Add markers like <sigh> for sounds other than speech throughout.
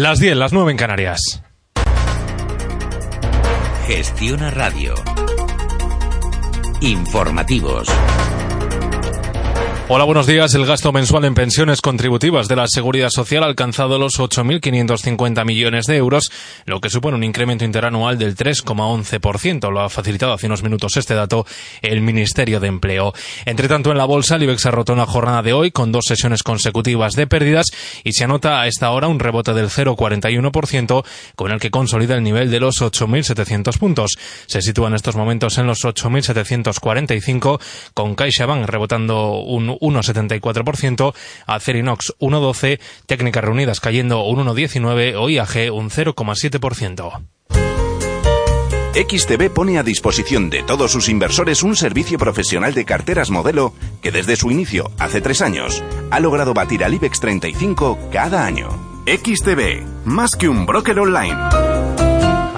Las 10, las 9 en Canarias. Gestiona Radio. Informativos. Hola, buenos días. El gasto mensual en pensiones contributivas de la Seguridad Social ha alcanzado los 8.550 millones de euros, lo que supone un incremento interanual del 3,11%. Lo ha facilitado hace unos minutos este dato el Ministerio de Empleo. Entre tanto, en la bolsa, el IBEX ha roto en la jornada de hoy con dos sesiones consecutivas de pérdidas y se anota a esta hora un rebote del 0,41%, con el que consolida el nivel de los 8.700 puntos. Se sitúa en estos momentos en los 8.745, con CaixaBank rebotando un 1,74%, Acerinox 1,12%, Técnicas Reunidas cayendo un 1,19% o IAG un 0,7%. XTB pone a disposición de todos sus inversores un servicio profesional de carteras modelo que desde su inicio, hace tres años, ha logrado batir al IBEX 35 cada año. XTB, más que un broker online.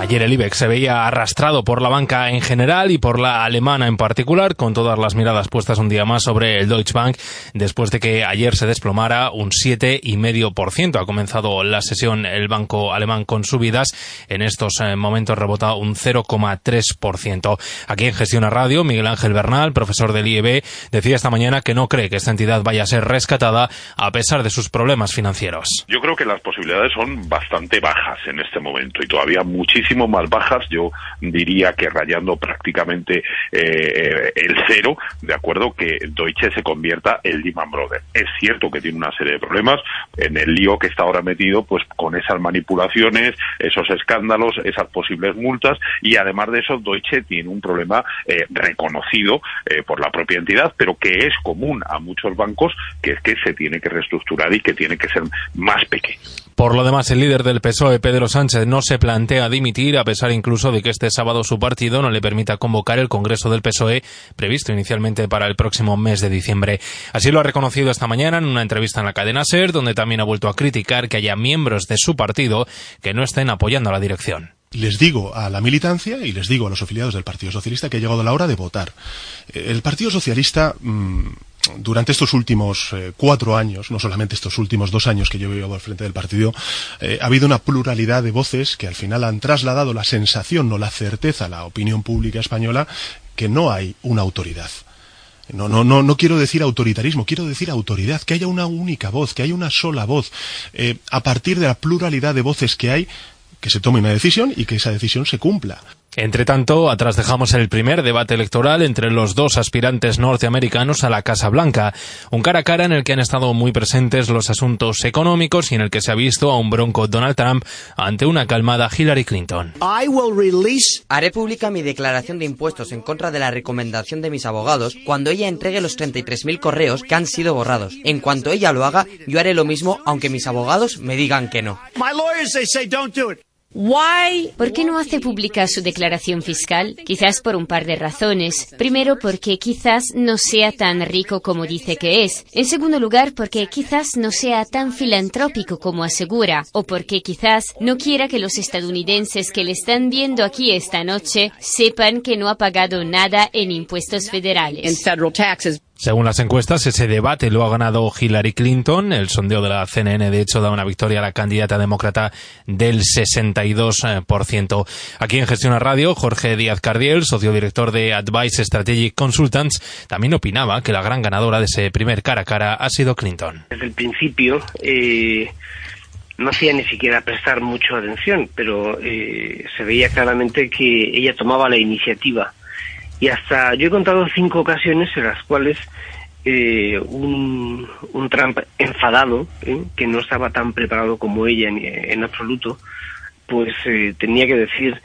Ayer el IBEX se veía arrastrado por la banca en general y por la alemana en particular, con todas las miradas puestas un día más sobre el Deutsche Bank, después de que ayer se desplomara un 7,5%. Ha comenzado la sesión el banco alemán con subidas. En estos eh, momentos rebota un 0,3%. Aquí en Gestión a Radio, Miguel Ángel Bernal, profesor del IEB, decía esta mañana que no cree que esta entidad vaya a ser rescatada a pesar de sus problemas financieros. Yo creo que las posibilidades son bastante bajas en este momento y todavía muchísimas más bajas, yo diría que rayando prácticamente eh, el cero, de acuerdo, que Deutsche se convierta en Lehman Brothers. Es cierto que tiene una serie de problemas en el lío que está ahora metido, pues con esas manipulaciones, esos escándalos, esas posibles multas y además de eso Deutsche tiene un problema eh, reconocido eh, por la propia entidad, pero que es común a muchos bancos, que es que se tiene que reestructurar y que tiene que ser más pequeño. Por lo demás, el líder del PSOE, Pedro Sánchez, no se plantea dimitir, a pesar incluso de que este sábado su partido no le permita convocar el Congreso del PSOE, previsto inicialmente para el próximo mes de diciembre. Así lo ha reconocido esta mañana en una entrevista en la cadena SER, donde también ha vuelto a criticar que haya miembros de su partido que no estén apoyando a la dirección. Les digo a la militancia y les digo a los afiliados del Partido Socialista que ha llegado la hora de votar. El Partido Socialista mm, durante estos últimos eh, cuatro años, no solamente estos últimos dos años que yo llevo al frente del partido, eh, ha habido una pluralidad de voces que al final han trasladado la sensación, no la certeza, a la opinión pública española, que no hay una autoridad. No, no, no, no quiero decir autoritarismo, quiero decir autoridad, que haya una única voz, que haya una sola voz. Eh, a partir de la pluralidad de voces que hay, que se tome una decisión y que esa decisión se cumpla. Entre tanto, atrás dejamos el primer debate electoral entre los dos aspirantes norteamericanos a la Casa Blanca, un cara a cara en el que han estado muy presentes los asuntos económicos y en el que se ha visto a un bronco Donald Trump ante una calmada Hillary Clinton. Haré pública mi declaración de impuestos en contra de la recomendación de mis abogados cuando ella entregue los 33.000 correos que han sido borrados. En cuanto ella lo haga, yo haré lo mismo aunque mis abogados me digan que no. ¿Por qué no hace pública su declaración fiscal? Quizás por un par de razones. Primero, porque quizás no sea tan rico como dice que es. En segundo lugar, porque quizás no sea tan filantrópico como asegura. O porque quizás no quiera que los estadounidenses que le están viendo aquí esta noche sepan que no ha pagado nada en impuestos federales. Según las encuestas, ese debate lo ha ganado Hillary Clinton. El sondeo de la CNN, de hecho, da una victoria a la candidata demócrata del 62%. Aquí en Gestión Radio, Jorge Díaz Cardiel, socio director de Advice Strategic Consultants, también opinaba que la gran ganadora de ese primer cara a cara ha sido Clinton. Desde el principio, eh, no hacía ni siquiera prestar mucha atención, pero eh, se veía claramente que ella tomaba la iniciativa y hasta yo he contado cinco ocasiones en las cuales eh, un, Trump enfadado, ¿eh? que no estaba tan preparado como ella en, absoluto, pues eh, tenía que decir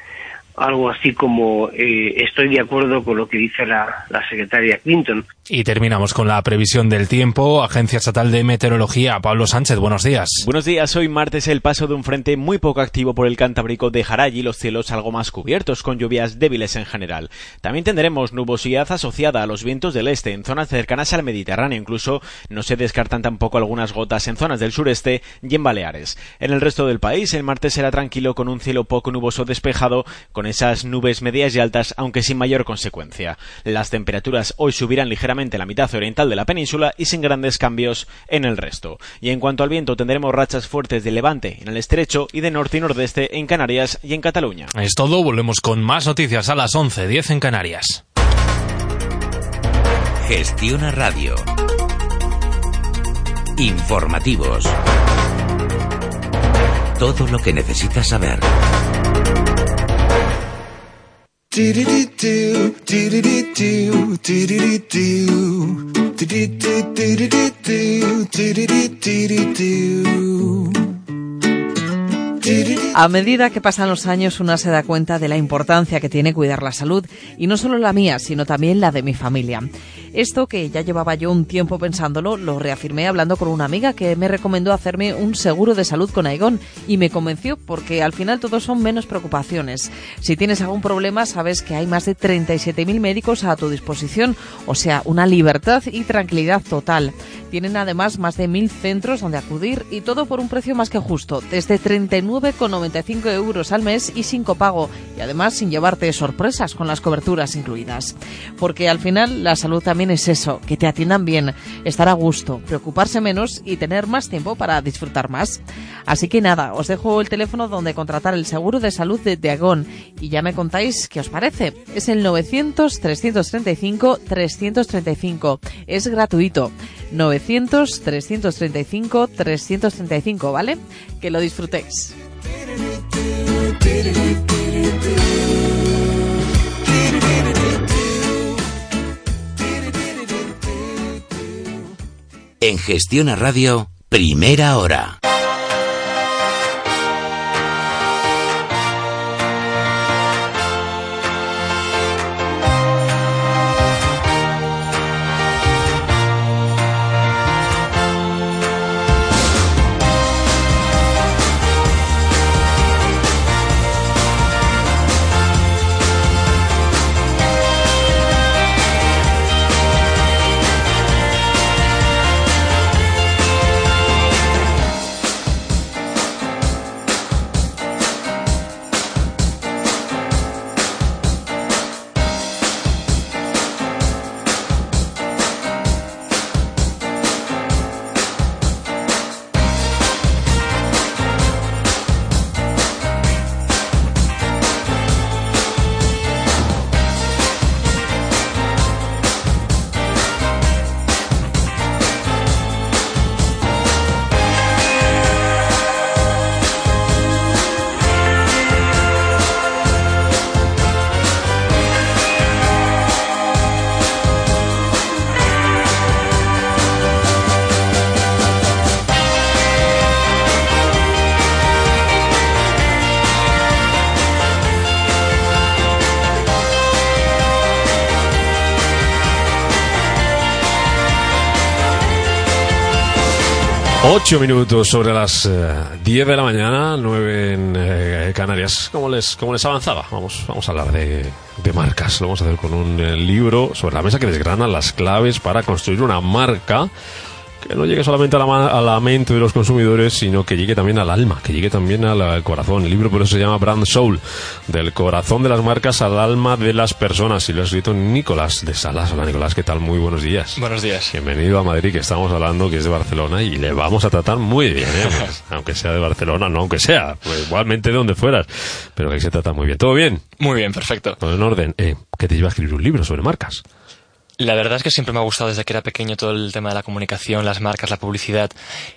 algo así como eh, estoy de acuerdo con lo que dice la, la, secretaria Clinton. Y terminamos con la previsión del tiempo. Agencia Estatal de Meteorología, Pablo Sánchez, buenos días. Buenos días, hoy martes el paso de un frente muy poco activo por el Cantábrico dejará allí los cielos algo más cubiertos, con lluvias débiles en general. También tendremos nubosidad asociada a los vientos del este en zonas cercanas al Mediterráneo, incluso no se descartan tampoco algunas gotas en zonas del sureste y en Baleares. En el resto del país, el martes será tranquilo con un cielo poco nuboso despejado, con esas nubes medias y altas, aunque sin mayor consecuencia. Las temperaturas hoy subirán ligeramente en la mitad oriental de la península y sin grandes cambios en el resto. Y en cuanto al viento, tendremos rachas fuertes de levante en el estrecho y de norte y nordeste en Canarias y en Cataluña. Es todo, volvemos con más noticias a las 11.10 en Canarias. Gestiona Radio. Informativos. Todo lo que necesitas saber. A medida que pasan los años, una se da cuenta de la importancia que tiene cuidar la salud, y no solo la mía, sino también la de mi familia. Esto, que ya llevaba yo un tiempo pensándolo, lo reafirmé hablando con una amiga que me recomendó hacerme un seguro de salud con Aegon, y me convenció porque al final todos son menos preocupaciones. Si tienes algún problema, sabes que hay más de 37.000 médicos a tu disposición, o sea, una libertad y tranquilidad total. Tienen además más de 1.000 centros donde acudir y todo por un precio más que justo, desde 39,95 euros al mes y sin copago, y además sin llevarte sorpresas con las coberturas incluidas. Porque al final la salud también es eso, que te atiendan bien, estar a gusto, preocuparse menos y tener más tiempo para disfrutar más. Así que nada, os dejo el teléfono donde contratar el seguro de salud de Diagón y ya me contáis qué os parece. Es el 900 335 335. Es gratuito. 900 335 335, ¿vale? Que lo disfrutéis. En Gestión a Radio, primera hora. Ocho minutos sobre las 10 de la mañana, 9 en eh, Canarias. ¿Cómo les, cómo les avanzaba? Vamos, vamos a hablar de, de marcas. Lo vamos a hacer con un eh, libro sobre la mesa que desgrana las claves para construir una marca que no llegue solamente a la, a la, mente de los consumidores, sino que llegue también al alma, que llegue también al, al, corazón. El libro por eso se llama Brand Soul, del corazón de las marcas al alma de las personas. Y lo ha escrito Nicolás de Salas. Hola Nicolás, ¿qué tal? Muy buenos días. Buenos días. Bienvenido a Madrid, que estamos hablando que es de Barcelona y le vamos a tratar muy bien, ¿eh? <laughs> Pues, aunque sea de Barcelona, no aunque sea, pues igualmente de donde fueras, pero que se trata muy bien. ¿Todo bien? Muy bien, perfecto. Todo en orden. Eh, ¿Qué te lleva a escribir un libro sobre marcas? La verdad es que siempre me ha gustado desde que era pequeño todo el tema de la comunicación, las marcas, la publicidad.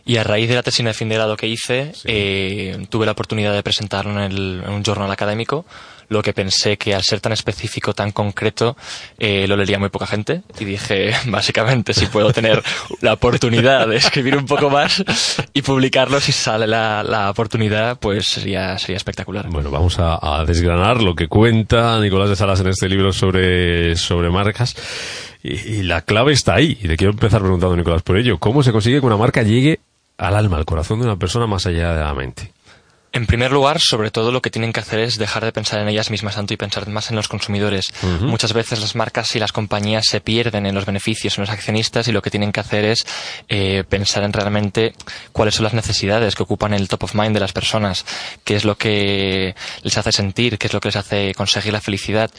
Y a raíz de la tesina de fin de grado que hice, sí. eh, tuve la oportunidad de presentarlo en, el, en, un journal académico. lo que pensé que al ser tan específico, tan concreto, eh, lo leería muy poca gente y dije, <laughs> básicamente, si puedo tener la oportunidad de escribir un poco más y publicarlo si sale la, la oportunidad, pues sería, sería espectacular. Bueno, vamos a, a desgranar lo que cuenta Nicolás de Salas en este libro sobre, sobre marcas. Y, la clave está ahí. Y te quiero empezar preguntando, Nicolás, por ello. ¿Cómo se consigue que una marca llegue al alma, al corazón de una persona más allá de la mente? En primer lugar, sobre todo lo que tienen que hacer es dejar de pensar en ellas mismas tanto y pensar más en los consumidores. Uh -huh. Muchas veces las marcas y las compañías se pierden en los beneficios, en los accionistas y lo que tienen que hacer es eh, pensar en realmente cuáles son las necesidades que ocupan el top of mind de las personas, qué es lo que les hace sentir, qué es lo que les hace conseguir la felicidad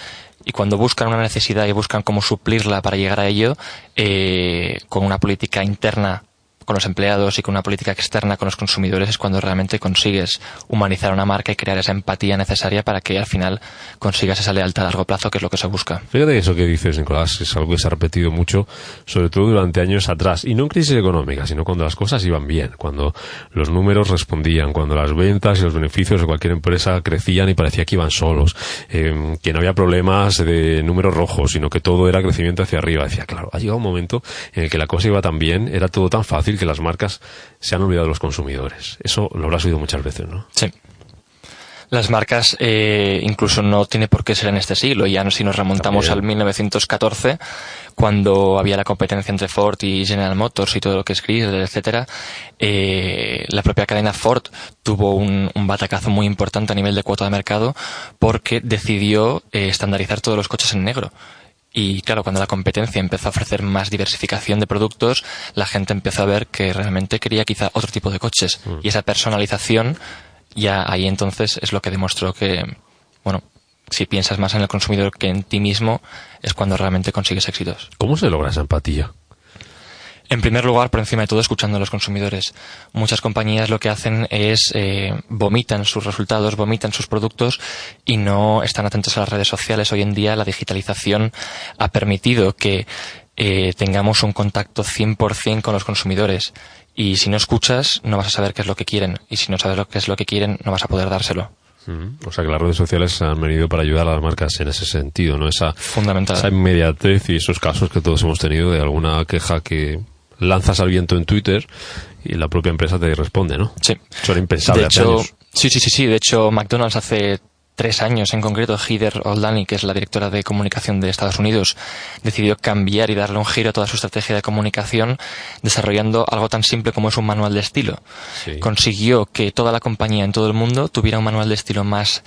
y cuando buscan una necesidad y buscan cómo suplirla para llegar a ello, eh, con una política interna con los empleados y con una política externa con los consumidores es cuando realmente consigues humanizar una marca y crear esa empatía necesaria para que al final consigas esa lealtad a largo plazo, que es lo que se busca. Fíjate eso que dices, Nicolás, es algo que se ha repetido mucho, sobre todo durante años atrás, y no en crisis económica, sino cuando las cosas iban bien, cuando los números respondían, cuando las ventas y los beneficios de cualquier empresa crecían y parecía que iban solos, eh, que no había problemas de números rojos, sino que todo era crecimiento hacia arriba. Decía, claro, ha llegado un momento en el que la cosa iba tan bien, era todo tan fácil que las marcas se han olvidado de los consumidores. Eso lo habrás oído muchas veces, ¿no? Sí. Las marcas eh, incluso no tiene por qué ser en este siglo. Ya si nos remontamos También. al 1914, cuando había la competencia entre Ford y General Motors y todo lo que es Chrysler, etcétera, eh, la propia cadena Ford tuvo un, un, batacazo muy importante a nivel de cuota de mercado porque decidió eh, estandarizar todos los coches en negro. Y claro, cuando la competencia empezó a ofrecer más diversificación de productos, la gente empezó a ver que realmente quería quizá otro tipo de coches. Mm. Y esa personalización, ya ahí entonces es lo que demostró que, bueno, si piensas más en el consumidor que en ti mismo, es cuando realmente consigues éxitos. ¿Cómo se logra esa empatía? En primer lugar, por encima de todo, escuchando a los consumidores. Muchas compañías lo que hacen es eh, vomitan sus resultados, vomitan sus productos y no están atentos a las redes sociales. Hoy en día la digitalización ha permitido que eh, tengamos un contacto 100% con los consumidores. Y si no escuchas, no vas a saber qué es lo que quieren. Y si no sabes lo que es lo que quieren, no vas a poder dárselo. O sea que las redes sociales han venido para ayudar a las marcas en ese sentido, ¿no? Esa, Fundamental. esa inmediatez y esos casos que todos hemos tenido de alguna queja que lanzas al viento en Twitter y la propia empresa te responde, ¿no? Sí. Eso era impensable de hace hecho, años. Sí, sí, sí, sí. De hecho, McDonald's hace tres años en concreto, Heather Oldani, que es la directora de comunicación de Estados Unidos, decidió cambiar y darle un giro a toda su estrategia de comunicación desarrollando algo tan simple como es un manual de estilo. Sí. Consiguió que toda la compañía en todo el mundo tuviera un manual de estilo más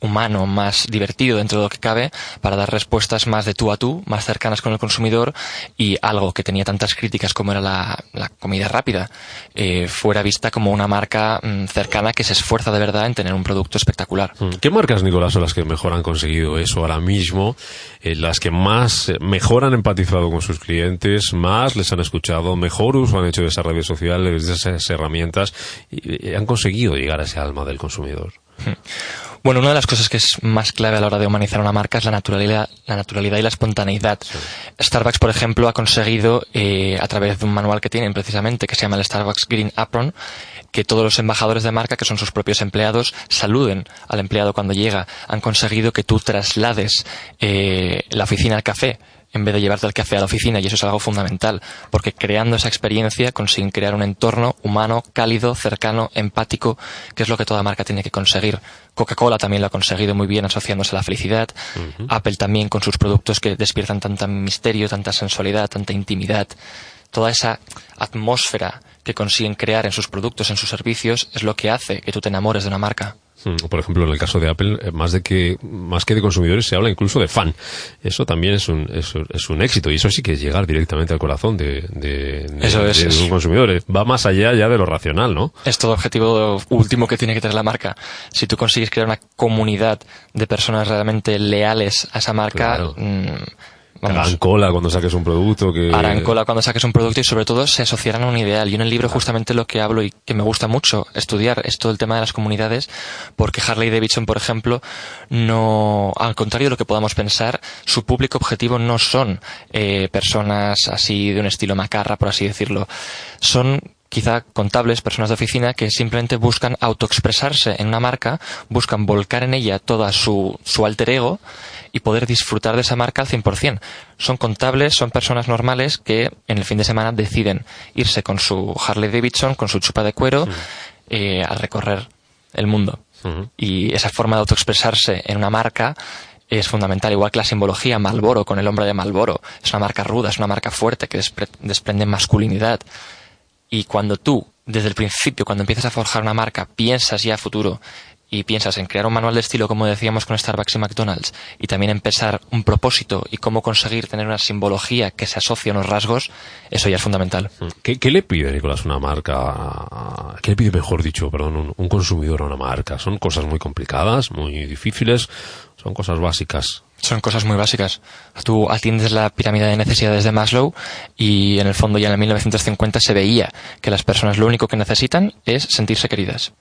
humano, más divertido dentro de lo que cabe, para dar respuestas más de tú a tú, más cercanas con el consumidor y algo que tenía tantas críticas como era la, la comida rápida, eh, fuera vista como una marca mmm, cercana que se esfuerza de verdad en tener un producto espectacular. ¿Qué marcas, Nicolás, son las que mejor han conseguido eso ahora mismo? Eh, las que más eh, mejor han empatizado con sus clientes, más les han escuchado, mejor uso han hecho de esas redes sociales, de esas herramientas y, y han conseguido llegar a ese alma del consumidor. <laughs> Bueno, una de las cosas que es más clave a la hora de humanizar una marca es la naturalidad, la naturalidad y la espontaneidad. Sí. Starbucks, por ejemplo, ha conseguido, eh, a través de un manual que tienen precisamente, que se llama el Starbucks Green Apron, que todos los embajadores de marca, que son sus propios empleados, saluden al empleado cuando llega. Han conseguido que tú traslades eh, la oficina al café en vez de llevarte el café a la oficina y eso es algo fundamental porque creando esa experiencia consiguen crear un entorno humano, cálido, cercano, empático que es lo que toda marca tiene que conseguir. Coca-Cola también lo ha conseguido muy bien asociándose a la felicidad. Uh -huh. Apple también con sus productos que despiertan tanta misterio, tanta sensualidad, tanta intimidad. Toda esa atmósfera que consiguen crear en sus productos, en sus servicios, es lo que hace que tú te enamores de una marca. Por ejemplo, en el caso de Apple, eh, más de que más que de consumidores se habla incluso de fan. Eso también es un, es, es un éxito y eso sí que es llegar directamente al corazón de, de, de, eso es, de es. un consumidor. Va más allá ya de lo racional, ¿no? Es todo objetivo último que tiene que tener la marca. Si tú consigues crear una comunidad de personas realmente leales a esa marca, claro. mmm, Vamos. Harán cola cuando saques un producto. Que... Harán cola cuando saques un producto y sobre todo se asociarán a un ideal. Yo en el libro justamente lo que hablo y que me gusta mucho estudiar es todo el tema de las comunidades porque Harley Davidson, por ejemplo, no, al contrario de lo que podamos pensar, su público objetivo no son eh, personas así de un estilo macarra, por así decirlo. Son quizá contables, personas de oficina, que simplemente buscan autoexpresarse en una marca, buscan volcar en ella toda su, su alter ego y poder disfrutar de esa marca al 100%. Son contables, son personas normales que en el fin de semana deciden irse con su Harley Davidson, con su chupa de cuero, eh, a recorrer el mundo. Y esa forma de autoexpresarse en una marca es fundamental, igual que la simbología Malboro con el hombre de Malboro. Es una marca ruda, es una marca fuerte que desprende masculinidad. Y cuando tú, desde el principio, cuando empiezas a forjar una marca, piensas ya a futuro y piensas en crear un manual de estilo, como decíamos con Starbucks y McDonald's, y también empezar un propósito y cómo conseguir tener una simbología que se asocie a unos rasgos, eso ya es fundamental. ¿Qué, le pide, Nicolás, una marca? ¿Qué le pide, mejor dicho, perdón, un, un consumidor a una marca? ¿Son cosas muy complicadas, muy difíciles? ¿Son cosas básicas? Son cosas muy básicas. Tú atiendes la pirámide de necesidades de Maslow y en el fondo ya en el 1950 se veía que las personas lo único que necesitan es sentirse queridas.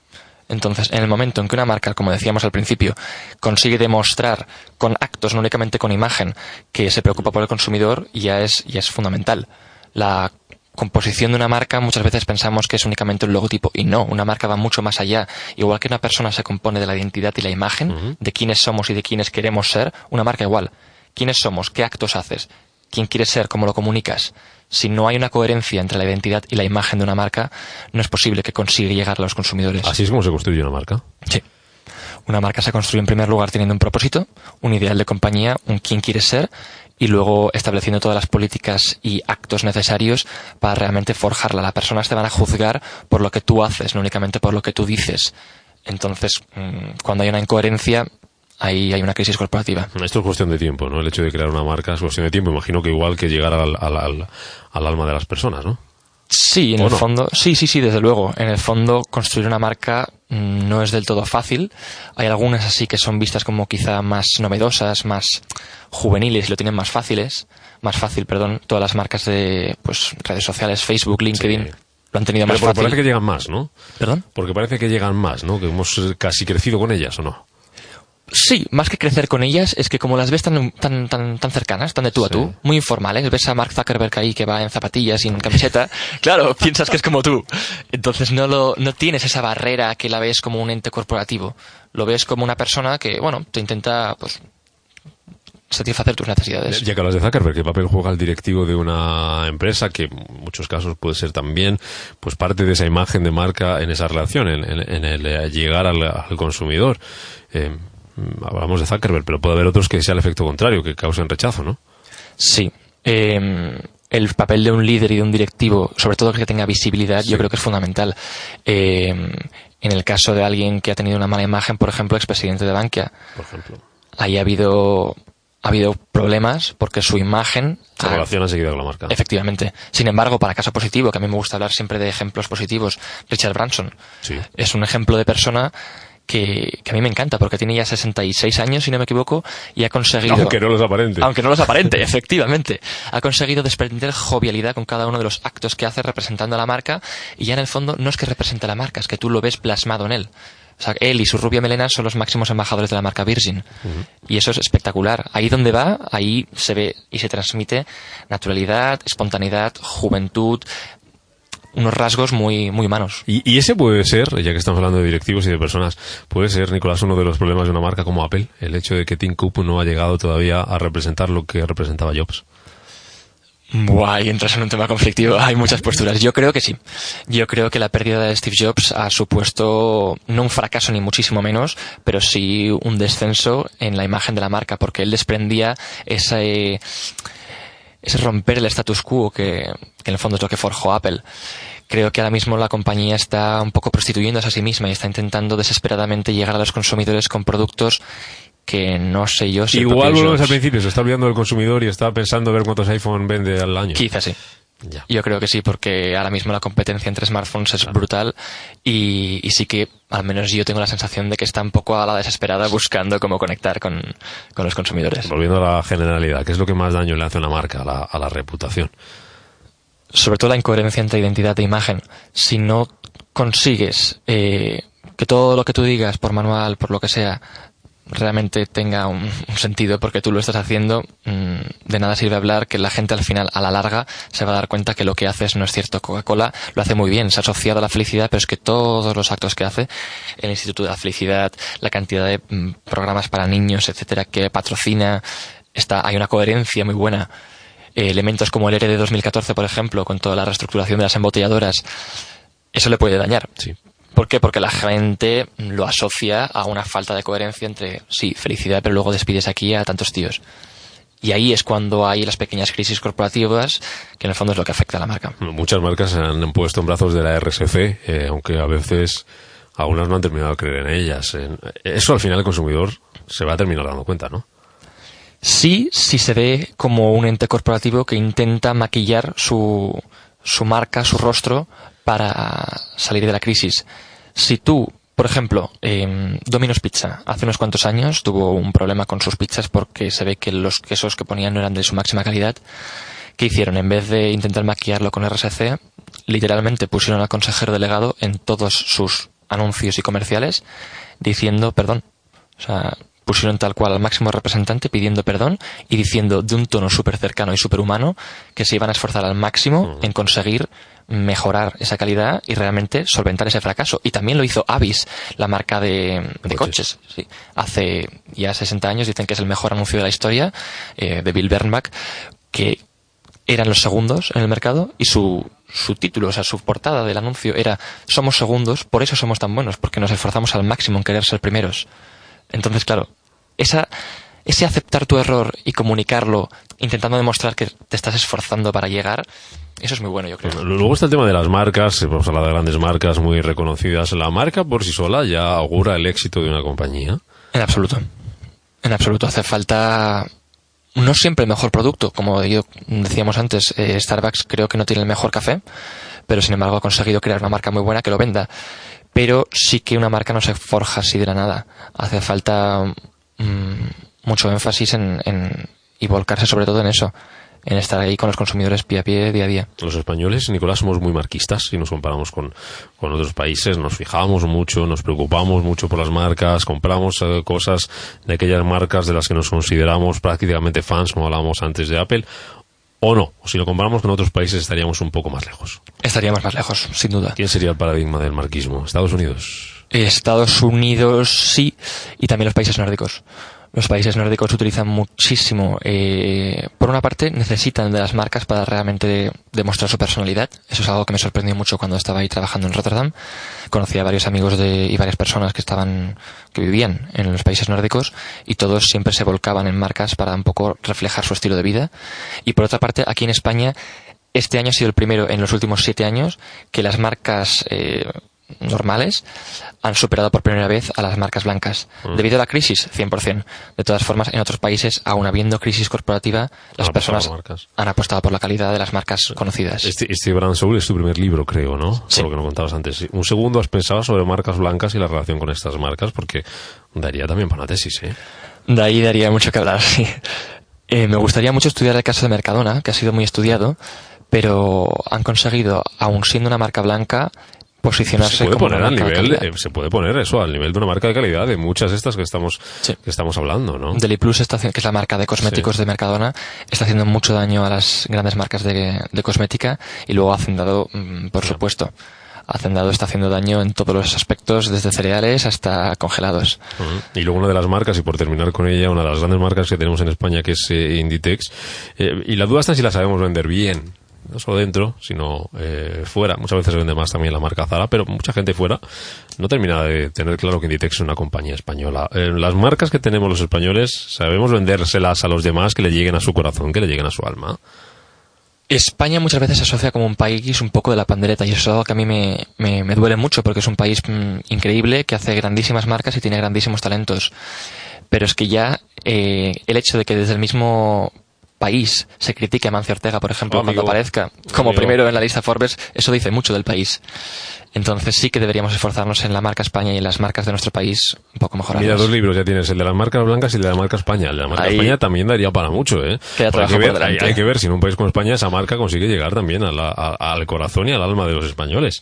Entonces, en el momento en que una marca, como decíamos al principio, consigue demostrar con actos, no únicamente con imagen, que se preocupa por el consumidor, ya es, ya es fundamental. La composición de una marca muchas veces pensamos que es únicamente un logotipo y no, una marca va mucho más allá. Igual que una persona se compone de la identidad y la imagen, de quiénes somos y de quiénes queremos ser, una marca igual. ¿Quiénes somos? ¿Qué actos haces? ¿Quién quieres ser? ¿Cómo lo comunicas? si no hay una coherencia entre la identidad y la imagen de una marca, no es posible que consiga llegar a los consumidores. ¿Así es como se construye una marca? Sí. Una marca se construye en primer lugar teniendo un propósito, un ideal de compañía, un quién quiere ser y luego estableciendo todas las políticas y actos necesarios para realmente forjarla. Las personas te van a juzgar por lo que tú haces, no únicamente por lo que tú dices. Entonces, mm, cuando hay una incoherencia, ahí hay una crisis corporativa. Esto es cuestión de tiempo, ¿no? El hecho de crear una marca es cuestión de tiempo. Imagino que igual que llegar al, al, al, alma de las personas, ¿no? Sí, en el fondo, sí, sí, sí, desde luego. En el fondo, construir una marca mm, no es del todo fácil. Hay algunas así que son vistas como quizá más novedosas, más juveniles y lo tienen más fáciles, más fácil, perdón. Todas las marcas de pues redes sociales, Facebook, LinkedIn, lo han tenido más Pero fácil. parece que llegan más, ¿no? ¿Perdón? Porque parece que llegan más, ¿no? Que hemos casi crecido con ellas, ¿o no? Sí, más que crecer con ellas, es que como las ves tan, tan, tan, tan cercanas, tan de tú a tú, muy informales, ves a Mark Zuckerberg ahí que va en zapatillas, sin camiseta, <laughs> claro, piensas que es como tú. Entonces no, lo, no tienes esa barrera que la ves como un ente corporativo. Lo ves como una persona que, bueno, te intenta, pues, satisfacer tus necesidades. Ya que hablas de Zuckerberg, ¿qué papel juega el directivo de una empresa que en muchos casos puede ser también pues parte de esa imagen de marca en esa relación, en, el eh, llegar al, consumidor? Eh, hablamos de Zuckerberg, pero puede haber otros que sea el efecto contrario, que causen rechazo, ¿no? Sí. Em, el papel de un líder y de un directivo, sobre todo que tenga visibilidad, yo creo que es fundamental. Em, en el caso de alguien que ha tenido una mala imagen, por ejemplo, expresidente de Bankia. Por ejemplo. Ahí ha habido ha habido problemas porque su imagen... La relación ha seguido con la marca. Efectivamente. Sin embargo, para caso positivo, que a mí me gusta hablar siempre de ejemplos positivos, Richard Branson sí. es un ejemplo de persona que, a mí me encanta porque tiene ya 66 años, si no me equivoco, y ha conseguido... Aunque no los aparente. Aunque no los aparente, <laughs> efectivamente. Ha conseguido desprender jovialidad con cada uno de los actos que hace representando a la marca y ya en el fondo no es que represente a la marca, es que tú lo ves plasmado en él. O sea, él y su rubia melena son los máximos embajadores de la marca Virgin. Y eso es espectacular. Ahí donde va, ahí se ve y se transmite naturalidad, espontaneidad, juventud, unos rasgos muy, muy humanos. ¿Y, ese puede ser, ya que estamos hablando de directivos y de personas, puede ser, Nicolás, uno de los problemas de una marca como Apple, el hecho de que Tim Cook no ha llegado todavía a representar lo que representaba Jobs. Buah, y entras en un tema conflictivo. Hay muchas posturas. Yo creo que sí. Yo creo que la pérdida de Steve Jobs ha supuesto no un fracaso ni muchísimo menos, pero sí un descenso en la imagen de la marca, porque él desprendía ese, ese romper el status quo que, que en el fondo es lo que forjó Apple. Creo que ahora mismo la compañía está un poco prostituyéndose a sí misma y está intentando desesperadamente llegar a los consumidores con productos que no sé yo si Igual volvemos al principio, se está olvidando del consumidor y está pensando ver cuántos iPhone vende al año. Quizás sí. Yo creo que sí, porque ahora mismo la competencia entre smartphones es brutal y, sí que al menos yo tengo la sensación de que está un poco a la desesperada buscando cómo conectar con, los consumidores. Volviendo a la generalidad, ¿qué es lo que más daño le hace a una marca, a la, reputación? Sobre todo la incoherencia entre identidad e imagen. Si no consigues eh, que todo lo que tú digas por manual, por lo que sea, realmente tenga un, sentido porque tú lo estás haciendo, mm, de nada sirve hablar que la gente al final, a la larga, se va a dar cuenta que lo que haces no es cierto. Coca-Cola lo hace muy bien, se ha asociado a la felicidad, pero es que todos los actos que hace, el Instituto de la Felicidad, la cantidad de mm, programas para niños, etcétera, que patrocina, está, hay una coherencia muy buena. Eh, elementos como el ERE de 2014, por ejemplo, con toda la reestructuración de las embotelladoras, eso le puede dañar. Sí. ¿Por qué? Porque la gente lo asocia a una falta de coherencia entre, sí, felicidad, pero luego despides aquí a tantos tíos. Y ahí es cuando hay las pequeñas crisis corporativas, que en el fondo es lo que afecta a la marca. Muchas marcas se han puesto en brazos de la RSC, eh, aunque a veces algunas no han terminado de creer en ellas. Eso al final el consumidor se va a terminar dando cuenta, ¿no? Sí, sí se ve como un ente corporativo que intenta maquillar su, su marca, su rostro, para salir de la crisis. Si tú, por ejemplo, eh, Domino's Pizza hace unos cuantos años tuvo un problema con sus pizzas porque se ve que los quesos que ponían no eran de su máxima calidad. ¿Qué hicieron? En vez de intentar maquillarlo con RSC, literalmente pusieron al consejero delegado en todos sus anuncios y comerciales diciendo perdón. O sea, pusieron tal cual al máximo representante pidiendo perdón y diciendo de un tono súper cercano y súper humano que se iban a esforzar al máximo en conseguir mejorar esa calidad y realmente solventar ese fracaso. Y también lo hizo Avis, la marca de, coches. Sí. Hace ya 60 años dicen que es el mejor anuncio de la historia eh, de Bill Bernbach, que eran los segundos en el mercado y su, su título, o sea, su portada del anuncio era Somos segundos, por eso somos tan buenos, porque nos esforzamos al máximo en querer ser primeros. Entonces, claro, esa, ese aceptar tu error y comunicarlo, intentando demostrar que te estás esforzando para llegar, eso es muy bueno, yo creo. Luego está el tema de las marcas, hemos hablado de grandes marcas muy reconocidas. ¿La marca por sí sola ya augura el éxito de una compañía? En absoluto. En absoluto. Hace falta no siempre el mejor producto, como decíamos antes, eh, Starbucks creo que no tiene el mejor café, pero sin embargo ha conseguido crear una marca muy buena que lo venda. Pero sí que una marca no se forja así de la nada. Hace falta mm, mucho énfasis en, en, y volcarse sobre todo en eso en estar ahí con los consumidores pie a pie día a día. Los españoles, Nicolás, somos muy marquistas si nos comparamos con, con otros países. Nos fijamos mucho, nos preocupamos mucho por las marcas, compramos eh, cosas de aquellas marcas de las que nos consideramos prácticamente fans, como hablábamos antes de Apple. O no, o si lo comparamos con otros países estaríamos un poco más lejos. Estaríamos más lejos, sin duda. ¿Quién sería el paradigma del marquismo? ¿Estados Unidos? Estados Unidos sí, y también los países nórdicos los países nórdicos utilizan muchísimo. Eh, por una parte, necesitan de las marcas para realmente demostrar su personalidad. Eso es algo que me sorprendió mucho cuando estaba ahí trabajando en Rotterdam. Conocí a varios amigos de, y varias personas que estaban, que vivían en los países nórdicos y todos siempre se volcaban en marcas para un poco reflejar su estilo de vida. Y por otra parte, aquí en España, este año ha sido el primero en los últimos siete años que las marcas eh, normales han superado por primera vez a las marcas blancas. Mm. Debido a la crisis, 100%. De todas formas, en otros países, aún habiendo crisis corporativa, las personas han apostado por la calidad de las marcas conocidas. Este, este Brand Soul es tu primer libro, creo, ¿no? Por lo que nos contabas antes. Un segundo has pensado sobre marcas blancas y la relación con estas marcas, porque daría también para una tesis, ¿eh? De ahí daría mucho que hablar, <laughs> sí. Eh, me gustaría mucho estudiar el caso de Mercadona, que ha sido muy estudiado, pero han conseguido, aun siendo una marca blanca, posicionarse se puede como poner una al marca nivel eh, se puede poner eso al nivel de una marca de calidad de muchas de estas que estamos que estamos hablando no Deli Plus, está que es la marca de cosméticos de Mercadona, está haciendo mucho daño a las grandes marcas de, de cosmética y luego Hacendado, mm, por supuesto. Hacendado está haciendo daño en todos los aspectos, desde cereales hasta congelados. Y luego una de las marcas, y por terminar con ella, una de las grandes marcas que tenemos en España, que es eh, Inditex. Eh, y la duda está en si la sabemos vender bien. No solo dentro, sino eh, fuera. Muchas veces vende más también la marca Zara, pero mucha gente fuera no termina de tener claro que Inditex es una compañía española. Eh, las marcas que tenemos los españoles, sabemos vendérselas a los demás que le lleguen a su corazón, que le lleguen a su alma. España muchas veces se asocia como un país un poco de la pandereta y eso es algo que a mí me, me, me duele mucho porque es un país mm, increíble que hace grandísimas marcas y tiene grandísimos talentos. Pero es que ya eh, el hecho de que desde el mismo país se critique a Mancio Ortega, por ejemplo, cuando aparezca como primero en la lista Forbes, eso dice mucho del país. Entonces sí que deberíamos esforzarnos en la marca España y en las marcas de nuestro país un poco mejor. Mira, dos libros ya tienes, el de las marcas blancas y el de la marca España. El de la marca Ahí- España también daría para mucho, ¿eh? Hay, que ver, hay- hay que ver si en un país como España esa marca consigue llegar también a la- a- al corazón y al alma de los españoles.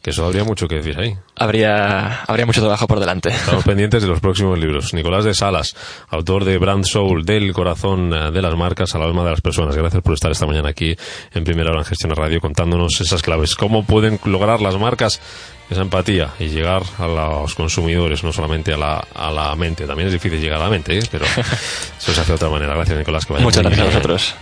Que eso habría mucho que decir ahí. Habría, habría mucho trabajo por delante. Estamos <laughs> pendientes de los próximos libros. Nicolás de Salas, autor de Brand Soul, del corazón eh, de las marcas al alma de las personas. Gracias por estar esta mañana aquí en Primera Hora en Gestión Radio contándonos esas claves. ¿Cómo pueden lograr las marcas esa empatía y llegar a los consumidores, no solamente a la, a la mente? También es difícil llegar a la mente, ¿eh? pero <laughs> eso se hace de otra manera. Gracias, Nicolás. Que vaya Muchas gracias a vosotros.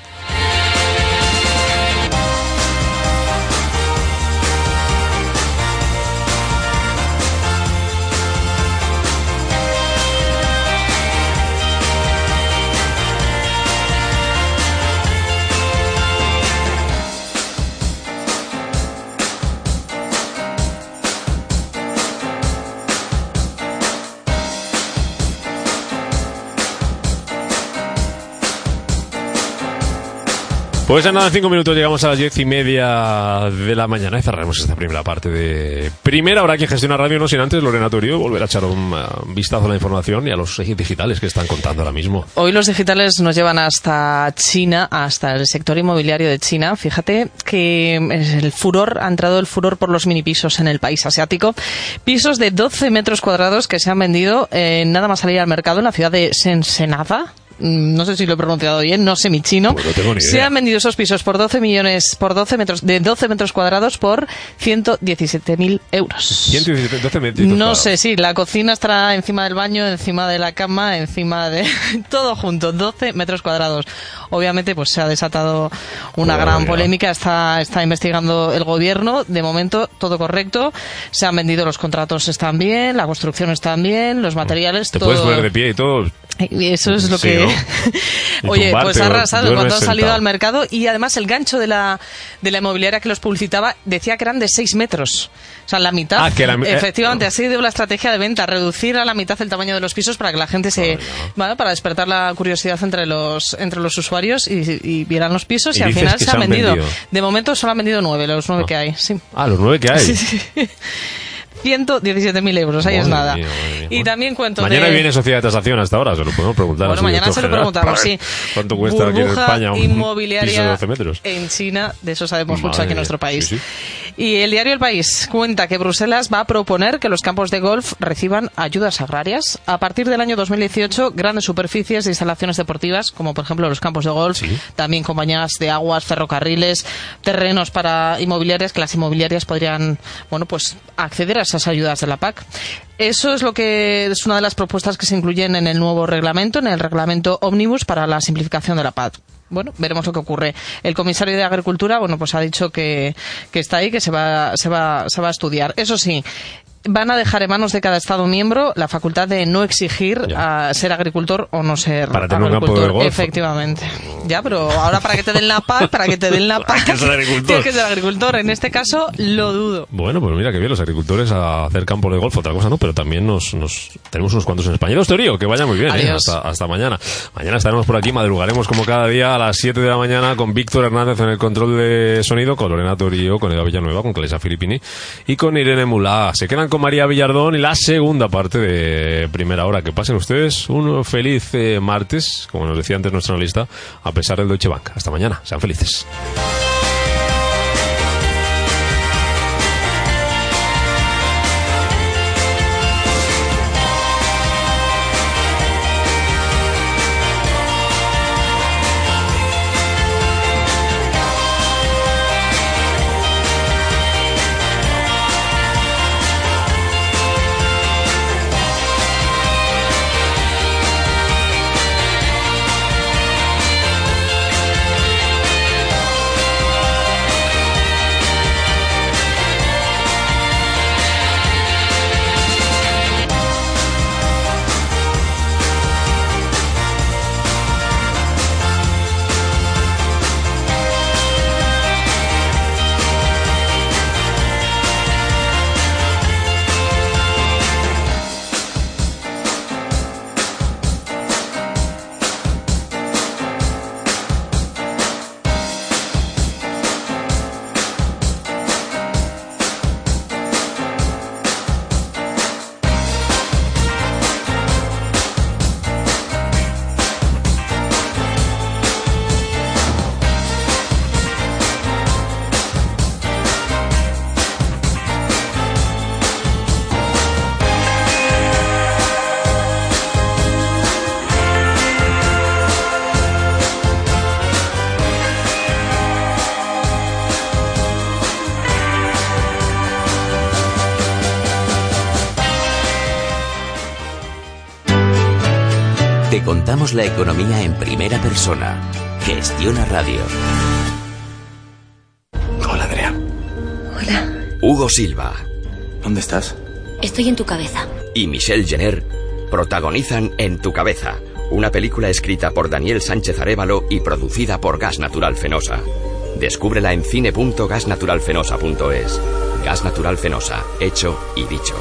Pues nada, en cinco minutos llegamos a las diez y media de la mañana y cerraremos esta primera parte de primera hora aquí en Gestiona Radio, no sin antes Lorena Torio volver a echar un eh, vistazo a la información y a los digitales que están contando ahora mismo. Hoy los digitales nos llevan hasta China, hasta el sector inmobiliario de China. Fíjate que es el furor, ha entrado el furor por los mini pisos en el país asiático. Pisos de 12 metros cuadrados que se han vendido eh, nada más salir al mercado en la ciudad de Sensenada. Mm, No sé si lo he pronunciado bien, no sé mi chino. Pues no tengo ni Se han vendido esos pisos por 12 millones, por 12 metros, de 12 metros cuadrados por 117.000 euros. 117, 12 metros. No cuadrados. sé, sí, la cocina estará encima del baño, encima de la cama, encima de <laughs> todo junto, 12 metros cuadrados. Obviamente, pues se ha desatado una gran polémica, está, está investigando el gobierno, de momento todo correcto, se han vendido los contratos están bien, la construcción está bien, los materiales, Te todo. puedes poner de pie y todo. Eso es lo Sí, que. <laughs> Oye, tumbarte pues ha arrasado cuando ha salido al mercado y además el gancho de la, de la inmobiliaria que los publicitaba decía que eran de 6 metros. O sea, la mitad. Ah, que la eh, efectivamente, ha sido la estrategia de venta, reducir a la mitad el tamaño de los pisos para que la gente se. Bueno, para despertar la curiosidad entre los, entre los usuarios y, y vieran los pisos y, Y al final se han vendido. vendido. De momento solo han vendido 9, los 9 que hay. Sí. Ah, los nueve que hay. <laughs> Sí, sí. 117.000 euros, ahí es Madre nada. mía, mía. Y también cuento Mañana de... viene Sociedad de Tasación hasta ahora, se lo podemos preguntar. Bueno, mañana se lo general, preguntamos, sí. ¿Cuánto cuesta aquí en Burbuja España un inmobiliaria <laughs> piso de 12 metros? en China, de eso sabemos mucho Madre aquí en nuestro país. sí, sí. Y el diario El País cuenta que Bruselas va a proponer que los campos de golf reciban ayudas agrarias. A partir del año 2018, grandes superficies de instalaciones deportivas, como por ejemplo los campos de golf, también compañías de aguas, ferrocarriles, terrenos para inmobiliarias, que las inmobiliarias podrían, bueno, pues acceder a esas ayudas de la PAC. Eso es lo que es una de las propuestas que se incluyen en el nuevo reglamento, en el reglamento Omnibus para la simplificación de la PAC. Bueno, veremos lo que ocurre. El comisario de Agricultura, bueno, pues ha dicho que, que está ahí, que se va, se va, se va a estudiar. Eso sí, van a dejar en manos de cada Estado miembro la facultad de no exigir a ser agricultor o no ser Para tener un campo agricultor. de golf. Efectivamente. Ya, pero ahora para que te den la PAC, para que te den la <laughs> PAC, tienes que ser agricultor. En este caso, lo dudo. Bueno, pues mira que bien los agricultores a hacer campo de golf, otra cosa no, pero también nos, nos tenemos unos cuantos en España. Dos Torío, que vaya muy bien, ¿eh? Hasta, hasta mañana. Mañana estaremos por aquí, madrugaremos como cada día a las 7 de la mañana con Víctor Hernández en el control de sonido, con Lorena Torío, con Eva Villanueva, con Calesa Filippini y con Irene Mulá. Se quedan con María Villardón y la segunda parte de primera hora. Que pasen ustedes un feliz eh, martes, como nos decía antes nuestra analista, a pesar del Deutsche Bank. Hasta mañana, sean felices. La economía en primera persona. Gestiona Radio. Hola, Andrea. Hola. Hugo Silva. ¿Dónde estás? Estoy en tu cabeza. Y Michelle Jenner protagonizan En tu cabeza, una película escrita por Daniel Sánchez Arevalo y producida por Gas Natural Fenosa. Descúbrela en cine.gasnaturalfenosa.es. Gas Natural Fenosa, hecho y dicho.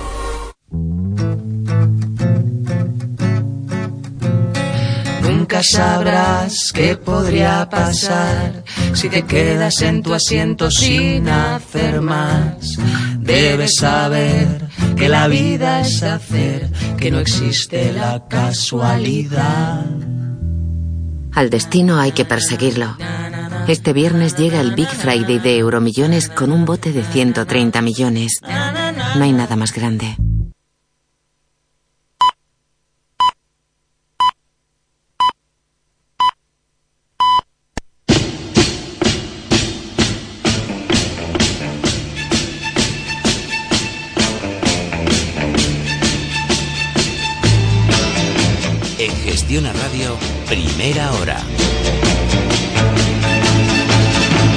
Nunca sabrás qué podría pasar si te quedas en tu asiento sin hacer más. Debes saber que la vida es hacer, que no existe la casualidad. Al destino hay que perseguirlo. Este viernes llega el Big Friday de Euromillones con un bote de 130 millones. No hay nada más grande. Radio, primera hora.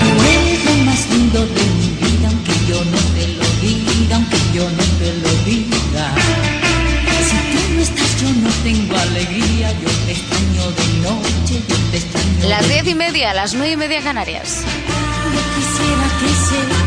Tú eres lo más lindo de mi vida, aunque yo no te lo diga, aunque yo no te lo diga. Si tú no estás, yo no tengo alegría, yo te extraño de noche, yo te extraño. Las diez y media, las nueve y media Canarias. Yo quisiera que sepas.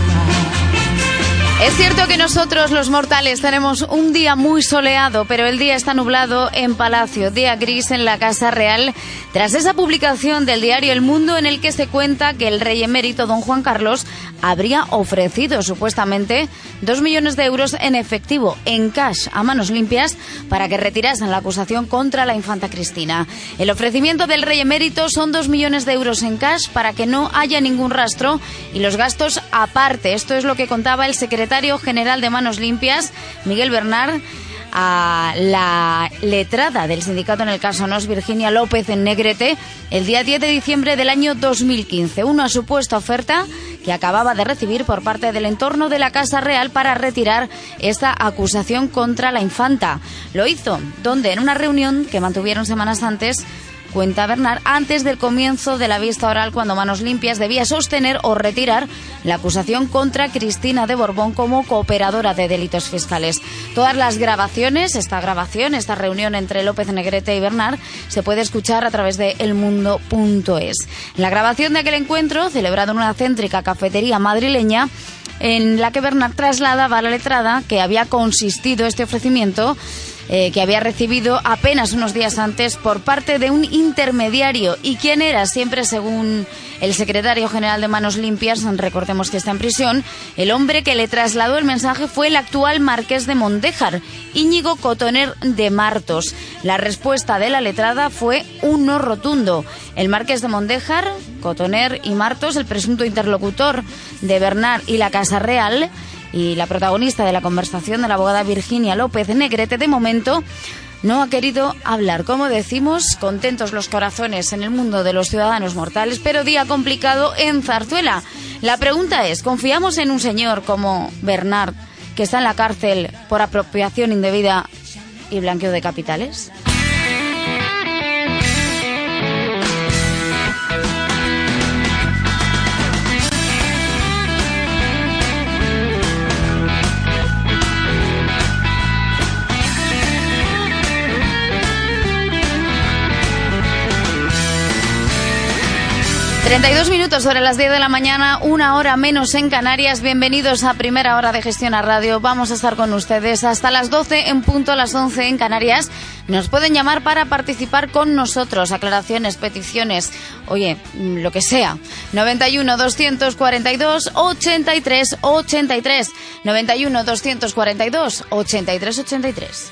Es cierto que nosotros los mortales tenemos un día muy soleado, pero el día está nublado en Palacio, día gris en la Casa Real, tras esa publicación del diario El Mundo en el que se cuenta que el rey emérito don Juan Carlos habría ofrecido supuestamente dos millones de euros en efectivo, en cash, a manos limpias, para que retirasen la acusación contra la infanta Cristina. El ofrecimiento del rey emérito son dos millones de euros en cash para que no haya ningún rastro y los gastos aparte. Esto es lo que contaba el secretario general de Manos Limpias, Miguel Bernard, a la letrada del sindicato en el caso NOS, Virginia López en Negrete, el día 10 de diciembre del año 2015. Una supuesta oferta que acababa de recibir por parte del entorno de la Casa Real para retirar esta acusación contra la infanta. Lo hizo, donde en una reunión que mantuvieron semanas antes, cuenta Bernard, antes del comienzo de la vista oral cuando Manos Limpias debía sostener o retirar la acusación contra Cristina de Borbón como cooperadora de delitos fiscales. Todas las grabaciones, esta grabación, esta reunión entre López Negrete y Bernard, se puede escuchar a través de elmundo.es. La grabación de aquel encuentro, celebrado en una céntrica cafetería madrileña, en la que Bernard trasladaba a la letrada que había consistido este ofrecimiento eh, que había recibido apenas unos días antes por parte de un intermediario. ¿Y quién era? Siempre según el secretario general de Manos Limpias, recordemos que está en prisión, el hombre que le trasladó el mensaje fue el actual marqués de Mondéjar, Íñigo Cotoner de Martos. La respuesta de la letrada fue un no rotundo. El marqués de Mondéjar, Cotoner y Martos, el presunto interlocutor de Bernard y la Casa Real, y la protagonista de la conversación de la abogada Virginia López Negrete, de momento, no ha querido hablar. Como decimos, contentos los corazones en el mundo de los ciudadanos mortales, pero día complicado en Zarzuela. La pregunta es, ¿confiamos en un señor como Bernard, que está en la cárcel por apropiación indebida y blanqueo de capitales? 32 minutos sobre las 10 de la mañana, una hora menos en Canarias. Bienvenidos a primera hora de Gestión a Radio. Vamos a estar con ustedes hasta las 12 en punto, las 11 en Canarias. Nos pueden llamar para participar con nosotros. Aclaraciones, peticiones, oye, lo que sea. 91 242 83 83. 91 242 83 83.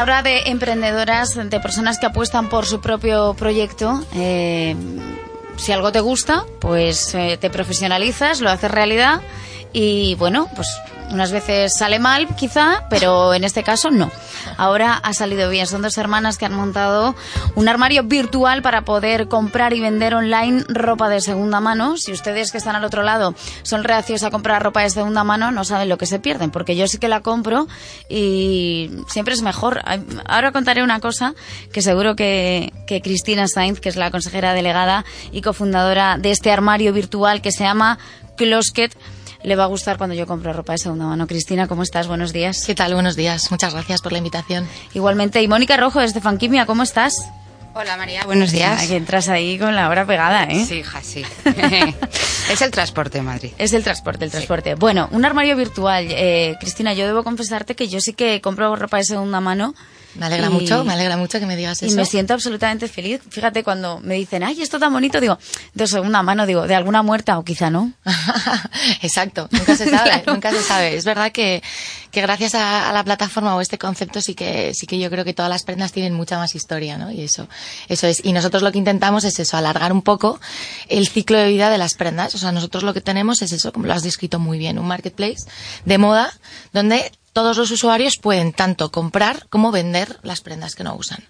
Vamos a hablar ahora de emprendedoras, de personas que apuestan por su propio proyecto. Eh, si algo te gusta, pues eh, te profesionalizas, lo haces realidad y bueno, pues unas veces sale mal, quizá, pero en este caso no. Ahora ha salido bien. Son dos hermanas que han montado un armario virtual para poder comprar y vender online ropa de segunda mano. Si ustedes que están al otro lado son reacios a comprar ropa de segunda mano, no saben lo que se pierden, porque yo sí que la compro y siempre es mejor. Ahora contaré una cosa que seguro que, que Cristina Sainz, que es la consejera delegada y cofundadora de este armario virtual que se llama Closket, le va a gustar cuando yo compro ropa de segunda mano. Cristina, ¿cómo estás? Buenos días. ¿Qué tal? Buenos días. Muchas gracias por la invitación. Igualmente. Y Mónica Rojo, desde Fanquimia, ¿cómo estás? Hola María, buenos días. que entras ahí con la hora pegada, ¿eh? Sí, hija, sí. <laughs> es el transporte Madrid. Es el transporte, el transporte. Bueno, un armario virtual. Eh, Cristina, yo debo confesarte que yo sí que compro ropa de segunda mano me alegra mucho, me alegra mucho que me digas eso. Y me siento absolutamente feliz. Fíjate, cuando me dicen, ay, esto tan bonito, digo, de segunda mano, digo, de alguna muerta o quizá no. <laughs> Exacto, nunca se sabe, <laughs> nunca se sabe. Es verdad que, que gracias a, la plataforma o este concepto sí que, sí que yo creo que todas las prendas tienen mucha más historia, ¿no? Y eso, eso es. Y nosotros lo que intentamos es eso, alargar un poco el ciclo de vida de las prendas. O sea, nosotros lo que tenemos es eso, como lo has descrito muy bien, un marketplace de moda donde todos los usuarios pueden tanto comprar como vender las prendas que no usan.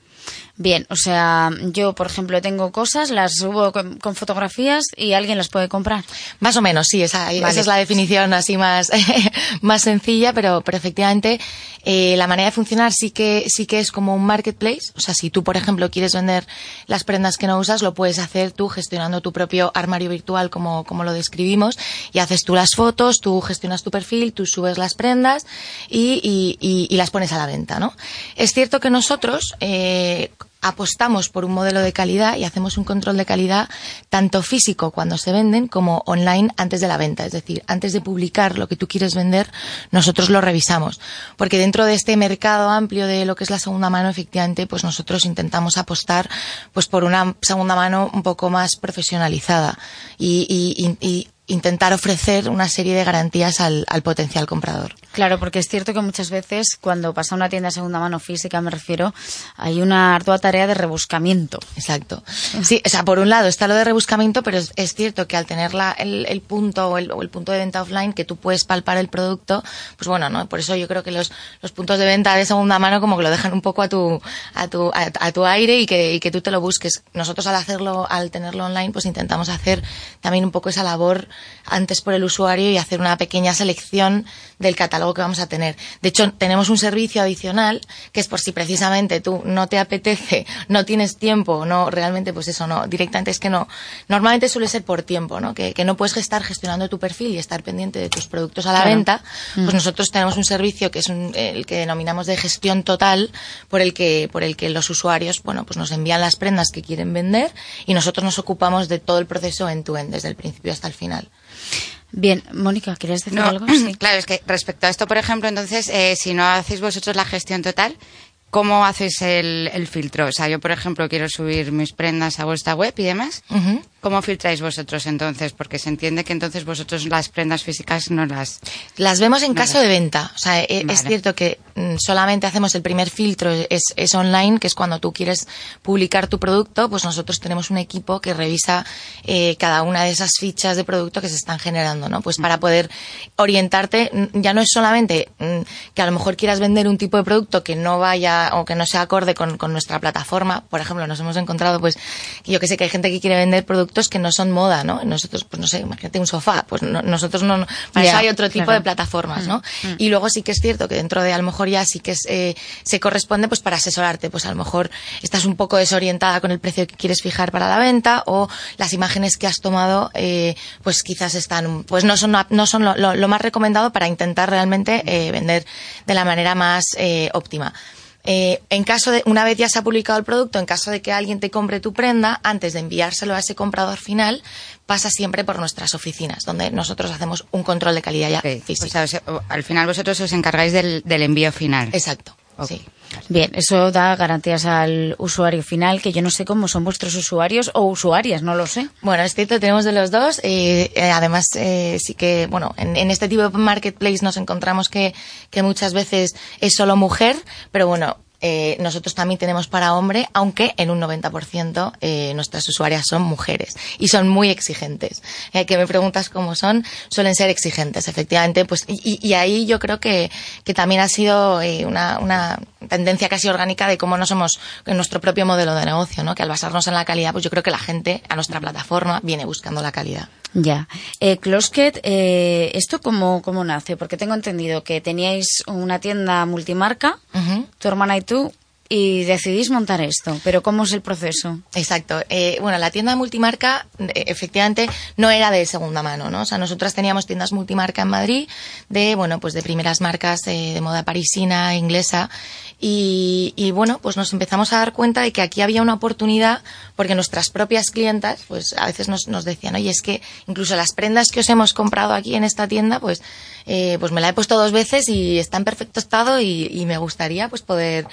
Bien, o sea, yo, por ejemplo, tengo cosas, las subo con, fotografías y alguien las puede comprar. Más o menos, sí, esa, esa es la definición así más, <laughs> más sencilla, pero, pero efectivamente eh, la manera de funcionar sí que, sí que es como un marketplace. O sea, si tú, por ejemplo, quieres vender las prendas que no usas, lo puedes hacer tú gestionando tu propio armario virtual como, como lo describimos y haces tú las fotos, tú gestionas tu perfil, tú subes las prendas y, y, y, las pones a la venta, ¿no? Es cierto que nosotros, eh, apostamos por un modelo de calidad y hacemos un control de calidad tanto físico cuando se venden como online antes de la venta. Es decir, antes de publicar lo que tú quieres vender, nosotros lo revisamos. Porque dentro de este mercado amplio de lo que es la segunda mano, efectivamente, pues nosotros intentamos apostar pues por una segunda mano un poco más profesionalizada y, y, y intentar ofrecer una serie de garantías al, al, potencial comprador. Claro, porque es cierto que muchas veces cuando pasa una tienda de segunda mano física, me refiero, hay una ardua tarea de rebuscamiento. Exacto. Sí, o sea, por un lado está lo de rebuscamiento, pero es, es cierto que al tener la, el, el, punto o el, o el, punto de venta offline que tú puedes palpar el producto, pues bueno, ¿no? Por eso yo creo que los, los puntos de venta de segunda mano como que lo dejan un poco a tu, a tu, a, a tu aire y que, y que tú te lo busques. Nosotros al hacerlo, al tenerlo online, pues intentamos hacer también un poco esa labor antes por el usuario y hacer una pequeña selección del catálogo que vamos a tener. De hecho, tenemos un servicio adicional que es por si precisamente tú no te apetece, <laughs> no tienes tiempo, no realmente, pues eso no, directamente es que no. Normalmente suele ser por tiempo, ¿no? Que, que no puedes estar gestionando tu perfil y estar pendiente de tus productos a la claro. venta. Pues mm. nosotros tenemos un servicio que es un, el que denominamos de gestión total por el que, por el que los usuarios, bueno, pues nos envían las prendas que quieren vender y nosotros nos ocupamos de todo el proceso en tu end, desde el principio hasta el final. Bien, Mónica, ¿quieres decir no, algo? <clears throat> Sí. Claro, es que respecto a esto, por ejemplo, entonces, eh, si no hacéis vosotros la gestión total, ¿cómo hacéis el, el, filtro? O sea, yo, por ejemplo, quiero subir mis prendas a vuestra web y demás. Uh -huh. ¿Cómo filtráis vosotros entonces? Porque se entiende que entonces vosotros las prendas físicas no las... Las vemos en no caso las... de venta. O sea, vale. es cierto que mm, solamente hacemos el primer filtro, es, es, online, que es cuando tú quieres publicar tu producto, pues nosotros tenemos un equipo que revisa eh, cada una de esas fichas de producto que se están generando, ¿no? Pues para poder orientarte, mm, ya no es solamente mm, que a lo mejor quieras vender un tipo de producto que no vaya o que no sea acorde con, con nuestra plataforma. Por ejemplo, nos hemos encontrado, pues, yo que sé que hay gente que quiere vender productos productos que no son moda, ¿no? Nosotros, pues no sé, imagínate un sofá, pues no, nosotros no, para yeah, eso hay otro tipo claro. de plataformas, ¿no? Mm, mm. Y luego sí que es cierto que dentro de a lo mejor ya sí que es, eh, se corresponde pues para asesorarte, pues a lo mejor estás un poco desorientada con el precio que quieres fijar para la venta o las imágenes que has tomado, eh, pues quizás están, pues no son, no son lo, lo, lo más recomendado para intentar realmente eh, vender de la manera más eh, óptima. Eh, en caso de, una vez ya se ha publicado el producto, en caso de que alguien te compre tu prenda, antes de enviárselo a ese comprador final, pasa siempre por nuestras oficinas, donde nosotros hacemos un control de calidad ya okay. física. O sea, al final vosotros os encargáis del, del envío final. Exacto. Sí. Bien, eso da garantías al usuario final, que yo no sé cómo son vuestros usuarios o usuarias, no lo sé. Bueno, es cierto, tenemos de los dos. Eh, eh, además, eh, sí que, bueno, en, en, este tipo de marketplace nos encontramos que, que muchas veces es solo mujer, pero bueno, eh, nosotros también tenemos para hombre, aunque en un 90% eh, nuestras usuarias son mujeres y son muy exigentes. Eh, que me preguntas cómo son, suelen ser exigentes, efectivamente. Pues, y, y ahí yo creo que, que también ha sido eh, una, una, tendencia casi orgánica de cómo no somos en nuestro propio modelo de negocio, ¿no? Que al basarnos en la calidad, pues yo creo que la gente a nuestra plataforma viene buscando la calidad. Ya. Eh, Closket, eh, ¿esto cómo, cómo nace? Porque tengo entendido que teníais una tienda multimarca, uh -huh. tu hermana y tú, y decidís montar esto, pero ¿cómo es el proceso? Exacto. Eh, bueno, la tienda multimarca eh, efectivamente no era de segunda mano, ¿no? O sea, nosotras teníamos tiendas multimarca en Madrid de, bueno, pues de primeras marcas eh, de moda parisina, inglesa y, y, bueno, pues nos empezamos a dar cuenta de que aquí había una oportunidad porque nuestras propias clientas, pues a veces nos, nos decían, oye, es que incluso las prendas que os hemos comprado aquí en esta tienda, pues, eh, pues me la he puesto dos veces y está en perfecto estado y, y me gustaría pues poder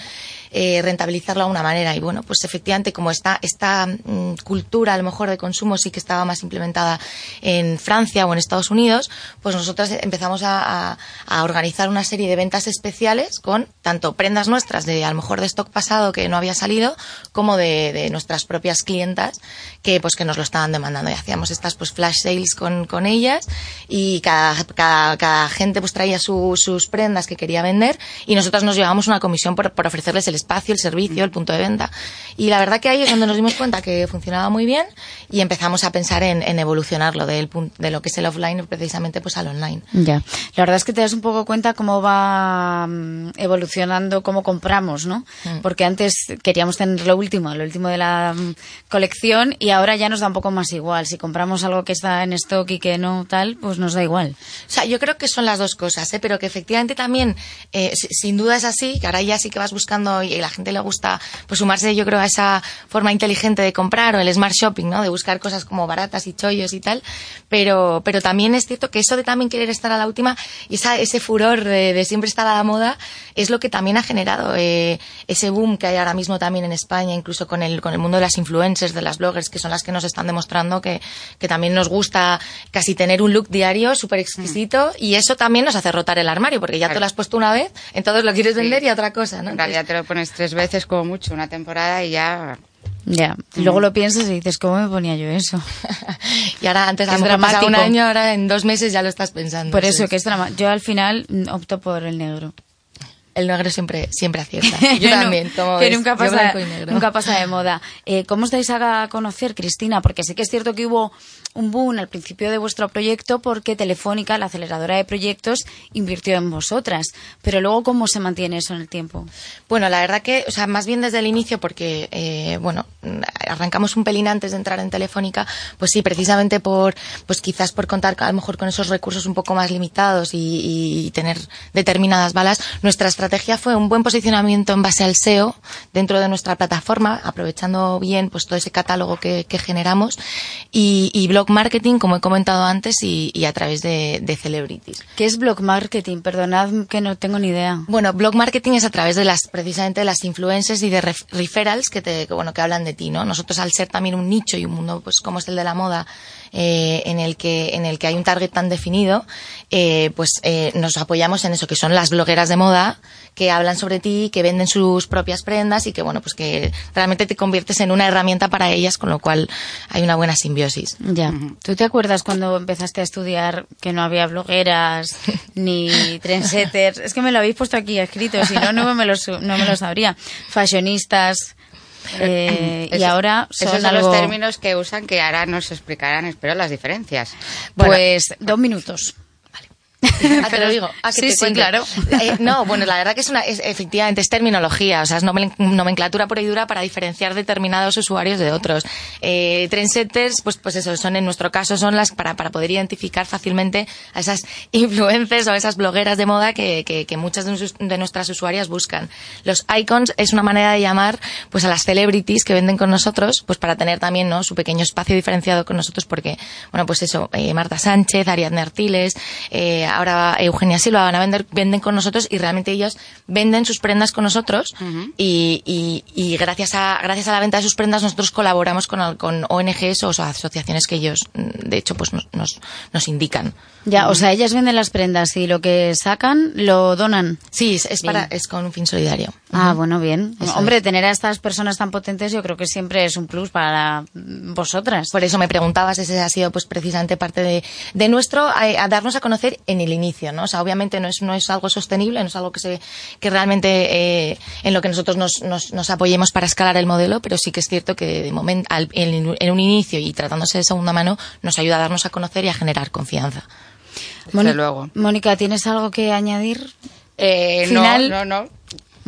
eh, rentabilizarlo de una manera. Y bueno, pues efectivamente, como esta, esta mm, cultura a lo mejor de consumo sí que estaba más implementada en Francia o en Estados Unidos, pues nosotros empezamos a, a, a organizar una serie de ventas especiales con tanto prendas nuestras de a lo mejor de stock pasado que no había salido, como de, de nuestras propias clientas que pues que nos lo estaban demandando. Y hacíamos estas pues flash sales con, con ellas y cada, cada, cada gente pues traía su, sus prendas que quería vender y nosotros nos llevábamos una comisión por, por ofrecerles el espacio, el servicio, el punto de venta. Y la verdad que ahí es donde nos dimos cuenta que funcionaba muy bien y empezamos a pensar en, en evolucionarlo del, de lo que es el offline precisamente pues al online. Ya. La verdad es que te das un poco cuenta cómo va mm, evolucionando, cómo compramos, ¿no? Mm. Porque antes queríamos tener lo último, lo último de la mm, colección y ahora ya nos da un poco más igual. Si compramos algo que está en stock y que no tal, pues nos da igual. O sea, yo creo que son las dos cosas, ¿eh? pero que efectivamente también, eh, sin duda es así, que ahora ya sí que vas buscando y a la gente le gusta pues sumarse, yo creo, a esa forma inteligente de comprar o el smart shopping, ¿no? De buscar cosas como baratas y chollos y tal. Pero, pero también es cierto que eso de también querer estar a la última y esa, ese furor de, de siempre estar a la moda es lo que también ha generado eh, ese boom que hay ahora mismo también en España, incluso con el, con el mundo de las influencers, de las bloggers, que son las que nos están demostrando que, que también nos gusta casi tener un look diario súper exquisito mm. y eso también nos hace rotar el armario, porque ya claro. te lo has puesto una vez, entonces lo quieres vender sí. y otra cosa, ¿no? En realidad te lo pones tres veces como mucho, una temporada y ya ya, luego lo piensas y dices, ¿cómo me ponía yo eso? <laughs> y ahora antes de dramático un año, ahora en dos meses ya lo estás pensando. Por eso, que es drama. Yo al final mm, opto por el negro el negro siempre siempre acierta. <laughs> Yo también, como que nunca pasa, nunca pasa de moda. Eh, ¿Cómo estáis a conocer, Cristina? Porque sí que es cierto que hubo un boom al principio de vuestro proyecto porque Telefónica, la aceleradora de proyectos, invirtió en vosotras. Pero luego, ¿cómo se mantiene eso en el tiempo? Bueno, la verdad que, o sea, más bien desde el inicio, porque, eh, bueno, arrancamos un pelín antes de entrar en Telefónica, pues sí, precisamente por, pues quizás por contar a lo mejor con esos recursos un poco más limitados y, tener determinadas balas, nuestra estrategia fue un buen posicionamiento en base al SEO dentro de nuestra plataforma, aprovechando bien pues todo ese catálogo que, que generamos y, y, blog marketing, como he comentado antes, y, y a través de, de, celebrities. ¿Qué es blog marketing? Perdonad que no tengo ni idea. Bueno, blog marketing es a través de las, precisamente de las influencers y de ref, referrals que te, que, bueno, que hablan de ti, ¿no? Nosotros al ser también un nicho y un mundo, pues como es el de la moda, eh, en el que en el que hay un target tan definido, eh, pues eh, nos apoyamos en eso que son las blogueras de moda que hablan sobre ti, que venden sus propias prendas y que bueno pues que realmente te conviertes en una herramienta para ellas, con lo cual hay una buena simbiosis. Ya. ¿Tú te acuerdas cuando empezaste a estudiar que no había blogueras <laughs> ni trendsetters? es que me lo habéis puesto aquí escrito, si no no me lo no me lo sabría. Fashionistas. Eh, Eso, <clears throat> y ahora son esos son algo... los términos que usan que ahora nos explicarán, espero, las diferencias. Bueno, pues dos minutos. <laughs> Ah, te lo digo. Ah, sí, sí, claro. <laughs> Eh, no, bueno, la verdad que es una, es, efectivamente, es terminología, o sea, es nomenclatura pura y dura para diferenciar determinados usuarios de otros. Eh, trendsetters, pues, pues eso, son en nuestro caso, son las para, para poder identificar fácilmente a esas <laughs> influencers o a esas blogueras de moda que, que, que muchas de, sus, de, nuestras usuarias buscan. Los icons es una manera de llamar, pues, a las celebrities que venden con nosotros, pues para tener también, ¿no? Su pequeño espacio diferenciado con nosotros porque, bueno, pues eso, eh, Marta Sánchez, Ariadne Artiles, eh, ahora Eugenia Silva, van a vender, venden con nosotros y realmente ellos venden sus prendas con nosotros y, y, y gracias a gracias a la venta de sus prendas nosotros colaboramos con, con ONGs o asociaciones que ellos, mm, de hecho, pues nos, nos, nos indican. Ya, o sea, ellas venden las prendas y lo que sacan lo donan. Sí, es, es para, es con un fin solidario. Ah, bueno, bien. Eso Hombre, tener a estas personas tan potentes yo creo que siempre es un plus para vosotras. Por eso me preguntabas, ese ha sido pues precisamente parte de, de nuestro, a, a darnos a conocer en el inicio, ¿no? O sea, obviamente no es, no es algo sostenible, no es algo que se, que realmente, eh, en lo que nosotros nos, nos, nos apoyemos para escalar el modelo, pero sí que es cierto que de momento, al- en, en un inicio y tratándose de segunda mano, nos ayuda a darnos a conocer y a generar confianza. Mónica- luego. Mónica, ¿tienes algo que añadir? Eh, Final. No, no, no.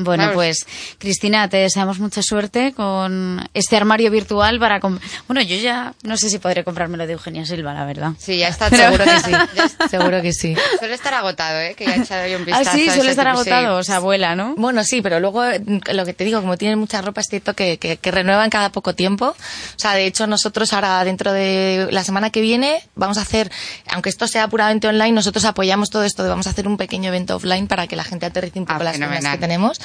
Bueno, Vamos. pues Cristina, te deseamos mucha suerte con este armario virtual para... com- Bueno, yo ya no sé si podré comprármelo de Eugenia Silva, la verdad. Sí, ya está. <laughs> Pero- Seguro que sí. <laughs> Ya. Seguro que sí. Suele estar agotado, ¿eh? Que ya he echado yo un Ah, vistazo. sí, a suele estar tipo, sí. agotado, o sea, abuela, ¿no? Bueno, sí, pero luego eh, lo que te digo, como tienen mucha ropa, es cierto que, que, que renuevan cada poco tiempo. O sea, de hecho, nosotros ahora, dentro de la semana que viene, vamos a hacer, aunque esto sea puramente online, nosotros apoyamos todo esto de vamos a hacer un pequeño evento offline para que la gente aterrice un poco las prendas fenomenal. que tenemos.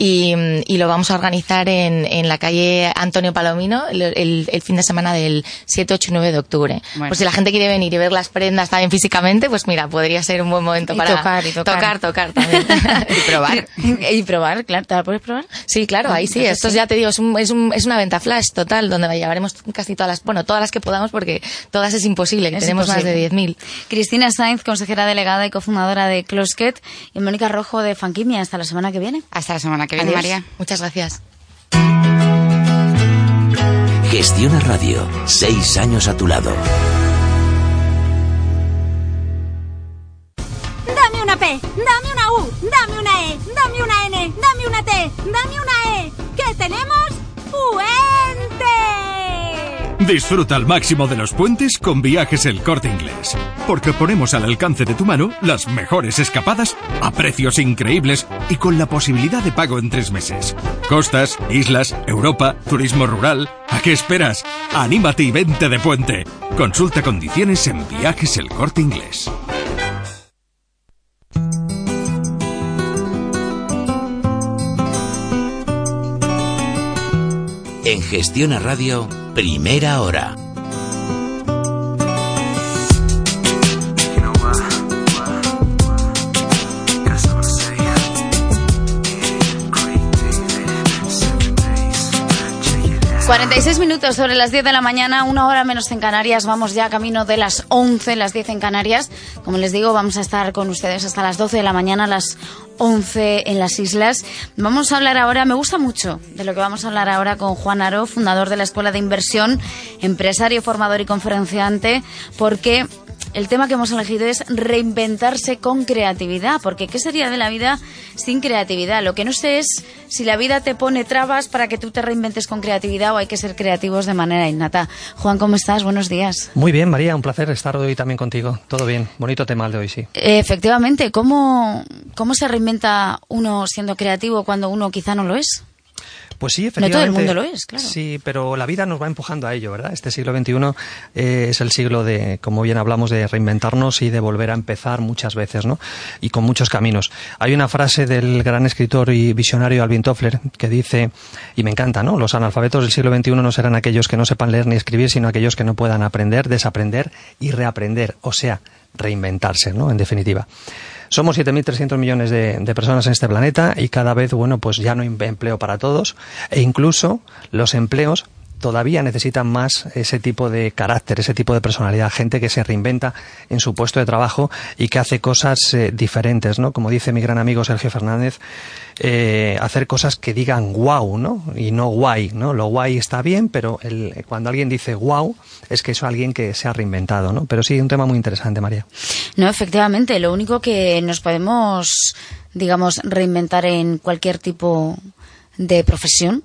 Y, y lo vamos a organizar en, en la calle Antonio Palomino el, el- el fin de semana del 7, 8 y 9 de octubre. Bueno. Pues si la gente quiere venir y ver las prendas también físicamente, pues mira, podría ser un buen momento Y para tocar, y tocar. tocar, tocar también. <laughs> y probar. <laughs> y probar, claro. ¿Te la puedes probar? Sí, claro, ahí sí. Entonces Esto sí. ya te digo, es, un- es, un- es una venta flash total, donde llevaremos casi todas las, bueno, todas las que podamos, porque todas es imposible, que Es tenemos más de imposible. 10.000. Cristina Sainz, consejera delegada y cofundadora de Closket, y Mónica Rojo de Fanquimia. Hasta la semana que viene. Hasta la semana que viene, Adiós. María. Muchas gracias. Gestiona Radio. Seis años a tu lado. Dame una P, dame una U, dame una E, dame una N, dame una T, dame una E. ¿Qué tenemos? ¡Puente! Disfruta al máximo de los puentes con viajes el corte inglés. Porque ponemos al alcance de tu mano las mejores escapadas a precios increíbles y con la posibilidad de pago en tres meses. Costas, islas, Europa, turismo rural. ¿A qué esperas? Anímate y vente de puente. Consulta condiciones en viajes el corte inglés. En Gestiona Radio, primera hora. 46 minutos sobre las 10 de la mañana, una hora menos en Canarias. Vamos ya camino de las 11, las 10 en Canarias. Como les digo, vamos a estar con ustedes hasta las 12 de la mañana, las 11 en las islas. Vamos a hablar ahora, me gusta mucho de lo que vamos a hablar ahora con Juan Aro, fundador de la Escuela de Inversión, empresario, formador y conferenciante, porque el tema que hemos elegido es reinventarse con creatividad, porque ¿qué sería de la vida sin creatividad? Lo que no sé es si la vida te pone trabas para que tú te reinventes con creatividad o hay que ser creativos de manera innata. Juan, ¿cómo estás? Buenos días. Muy bien, María, un placer estar hoy también contigo. Todo bien, bonito tema el de hoy, sí. Efectivamente, ¿cómo, ¿cómo se reinventa uno siendo creativo cuando uno quizá no lo es? Pues sí, No efectivamente. todo el mundo lo es, claro. Sí, pero la vida nos va empujando a ello, ¿verdad? Este siglo XXI eh, es el siglo de, como bien hablamos, de reinventarnos y de volver a empezar muchas veces, ¿no? Y con muchos caminos. Hay una frase del gran escritor y visionario Alvin Toffler que dice, y me encanta, ¿no? Los analfabetos del siglo XXI no serán aquellos que no sepan leer ni escribir, sino aquellos que no puedan aprender, desaprender y reaprender, o sea, reinventarse, ¿no? En definitiva. Somos 7.300 millones de, de, personas en este planeta y cada vez, bueno, pues ya no hay empleo para todos. E incluso los empleos todavía necesitan más ese tipo de carácter, ese tipo de personalidad, gente que se reinventa en su puesto de trabajo y que hace cosas eh, diferentes, ¿no? Como dice mi gran amigo Sergio Fernández, eh, hacer cosas que digan wow, ¿no? Y no guay, ¿no? Lo guay está bien, pero el, cuando alguien dice wow, es que es alguien que se ha reinventado, ¿no? Pero sí, un tema muy interesante, María. No, efectivamente, lo único que nos podemos, digamos, reinventar en cualquier tipo de profesión,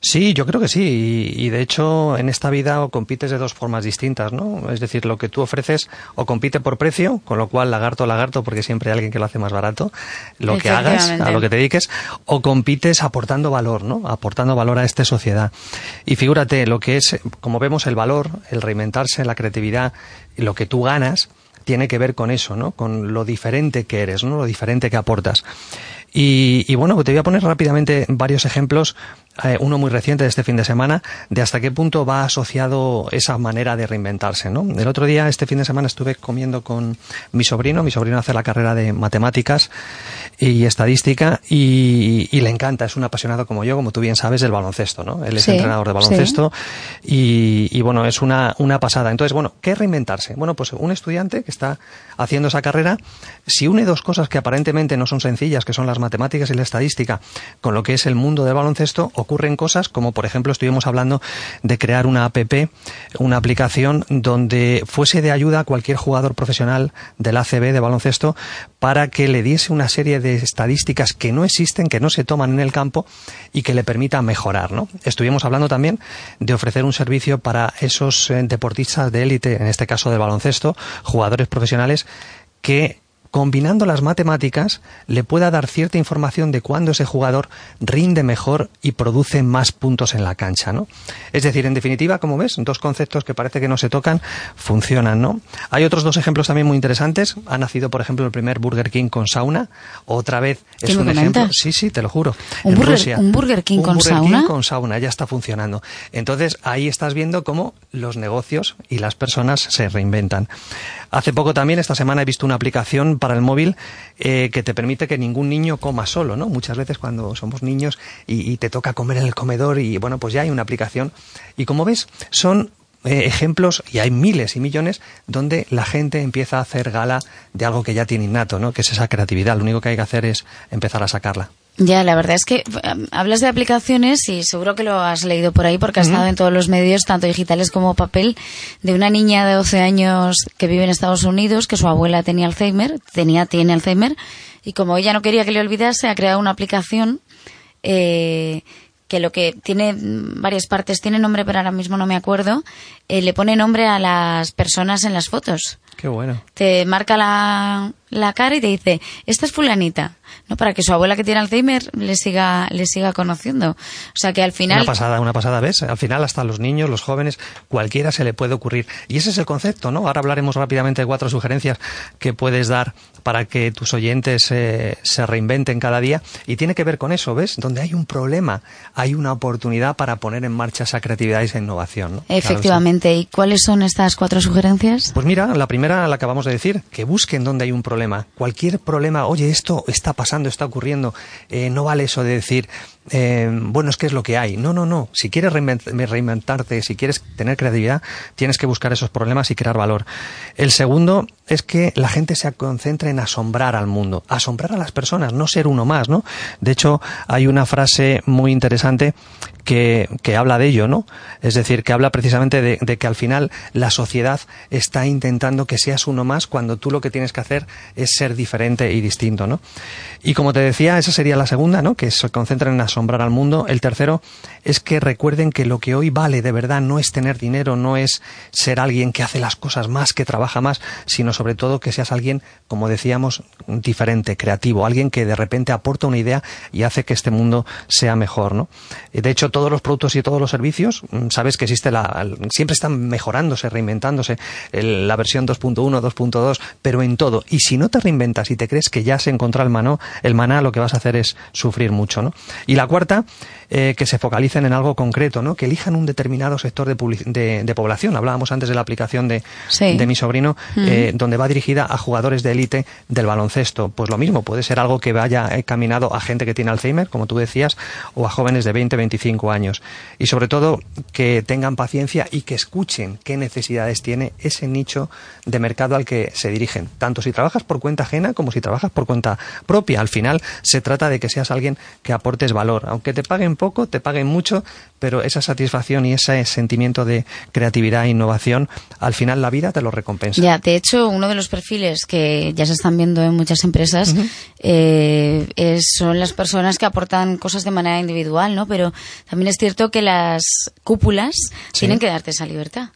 Sí, yo creo que sí. Y, y, de hecho, en esta vida compites de dos formas distintas, ¿no? Es decir, lo que tú ofreces o compite por precio, con lo cual lagarto, lagarto, porque siempre hay alguien que lo hace más barato, lo que hagas, a lo que te dediques, o compites aportando valor, ¿no? Aportando valor a esta sociedad. Y figúrate, lo que es, como vemos, el valor, el reinventarse, la creatividad, lo que tú ganas, tiene que ver con eso, ¿no? Con lo diferente que eres, ¿no? Lo diferente que aportas. Y, y, bueno, te voy a poner rápidamente varios ejemplos, eh, uno muy reciente de este fin de semana, de hasta qué punto va asociado esa manera de reinventarse. ¿no? El otro día, este fin de semana, estuve comiendo con mi sobrino. Mi sobrino hace la carrera de matemáticas y estadística y, y le encanta, es un apasionado como yo, como tú bien sabes, del baloncesto. ¿no? Él es Sí, entrenador de baloncesto y, y, bueno, es una, una pasada. Entonces, bueno, ¿qué reinventarse? Bueno, pues un estudiante que está haciendo esa carrera, si une dos cosas que aparentemente no son sencillas, que son las matemáticas y la estadística, con lo que es el mundo del baloncesto, ocurren cosas como, por ejemplo, estuvimos hablando de crear una app, una aplicación donde fuese de ayuda a cualquier jugador profesional del ACB de baloncesto para que le diese una serie de estadísticas que no existen, que no se toman en el campo y que le permita mejorar, ¿no? Estuvimos hablando también de ofrecer un servicio para esos eh, deportistas de élite, en este caso de baloncesto, jugadores profesionales que combinando las matemáticas le pueda dar cierta información de cuándo ese jugador rinde mejor y produce más puntos en la cancha, ¿no? Es decir, en definitiva, como ves, dos conceptos que parece que no se tocan funcionan, ¿no? Hay otros dos ejemplos también muy interesantes. Ha nacido, por ejemplo, el primer Burger King con sauna. Otra vez es ¿Qué me un ejemplo. Sí, sí, te lo juro. ¿Un En burger- Rusia, un Burger King un con Burger sauna? King con sauna ya está funcionando. Entonces ahí estás viendo cómo los negocios y las personas se reinventan. Hace poco también, esta semana, he visto una aplicación para el móvil eh, que te permite que ningún niño coma solo, ¿no? Muchas veces cuando somos niños y, te toca comer en el comedor y bueno, pues ya hay una aplicación. Y como ves, son eh, ejemplos, y hay miles y millones, donde la gente empieza a hacer gala de algo que ya tiene innato, ¿no? Que es esa creatividad. Lo único que hay que hacer es empezar a sacarla. Ya, la verdad es que eh, hablas de aplicaciones y seguro que lo has leído por ahí porque ha estado en todos los medios, tanto digitales como papel, de una niña de 12 años que vive en Estados Unidos, que su abuela tenía Alzheimer, tenía, tiene Alzheimer, y como ella no quería que le olvidase, ha creado una aplicación eh, que lo que tiene mm, varias partes, tiene nombre, pero ahora mismo no me acuerdo, eh, le pone nombre a las personas en las fotos. Qué bueno. Te marca la, la cara y te dice, esta es fulanita, ¿no? Para que su abuela que tiene Alzheimer le siga, le siga conociendo. O sea que al final... Una pasada, una pasada, ¿ves? Al final hasta los niños, los jóvenes, cualquiera se le puede ocurrir. Y ese es el concepto, ¿no? Ahora hablaremos rápidamente de cuatro sugerencias que puedes dar para que tus oyentes eh, se reinventen cada día. Y tiene que ver con eso, ¿ves? Donde hay un problema, hay una oportunidad para poner en marcha esa creatividad y esa innovación, ¿no? Claro, Efectivamente. ¿Y cuáles son estas cuatro sugerencias? pues mira, la primera la acabamos de decir, que busquen donde hay un problema. Cualquier problema, oye, esto está pasando, está ocurriendo, eh, no vale eso de decir, eh, bueno, es que es lo que hay. No, no, no. Si quieres reinvent- reinventarte, si quieres tener creatividad, tienes que buscar esos problemas y crear valor. El segundo es que la gente se concentre en asombrar al mundo, asombrar a las personas, no ser uno más, ¿no? De hecho, hay una frase muy interesante que, que habla de ello, ¿no? Es decir, que habla precisamente de, de que al final la sociedad está intentando que seas uno más cuando tú lo que tienes que hacer es ser diferente y distinto, ¿no? Y como te decía, esa sería la segunda, ¿no? Que se concentren en asombrar al mundo. El tercero es que recuerden que lo que hoy vale de verdad no es tener dinero, no es ser alguien que hace las cosas más, que trabaja más, sino sobre todo que seas alguien, como decíamos, diferente, creativo, alguien que de repente aporta una idea y hace que este mundo sea mejor, ¿no? De hecho, todos los productos y todos los servicios, mm, sabes que existe la, siempre están mejorándose, reinventándose, la versión 2.1, 2.2, pero en todo. Y si no te reinventas y te crees que ya se encontró el maná, el maná, lo que vas a hacer es sufrir mucho, ¿no? Y la cuarta, eh, que se focalicen en algo concreto, ¿no? Que elijan un determinado sector de, public- de, de población. Hablábamos antes de la aplicación de, Sí. de mi sobrino, eh, donde va dirigida a jugadores de élite del baloncesto. Pues lo mismo, puede ser algo que vaya encaminado a gente que tiene Alzheimer, como tú decías, o a jóvenes de 20, 25 años. Y sobre todo, que tengan paciencia y que escuchen qué necesidades tiene ese nicho de mercado al que se dirigen. Tanto si trabajas por cuenta ajena como si trabajas por cuenta propia. Al final, se trata de que seas alguien que aportes valor. Aunque te paguen poco, te paguen mucho, pero esa satisfacción y ese sentimiento de creatividad e innovación, al final la vida te lo recompensa. Ya, de hecho, uno de los perfiles que ya se están viendo en muchas empresas eh, es- son las personas que aportan cosas de manera individual, ¿no? Pero también es cierto que las cúpulas Sí. tienen que darte esa libertad.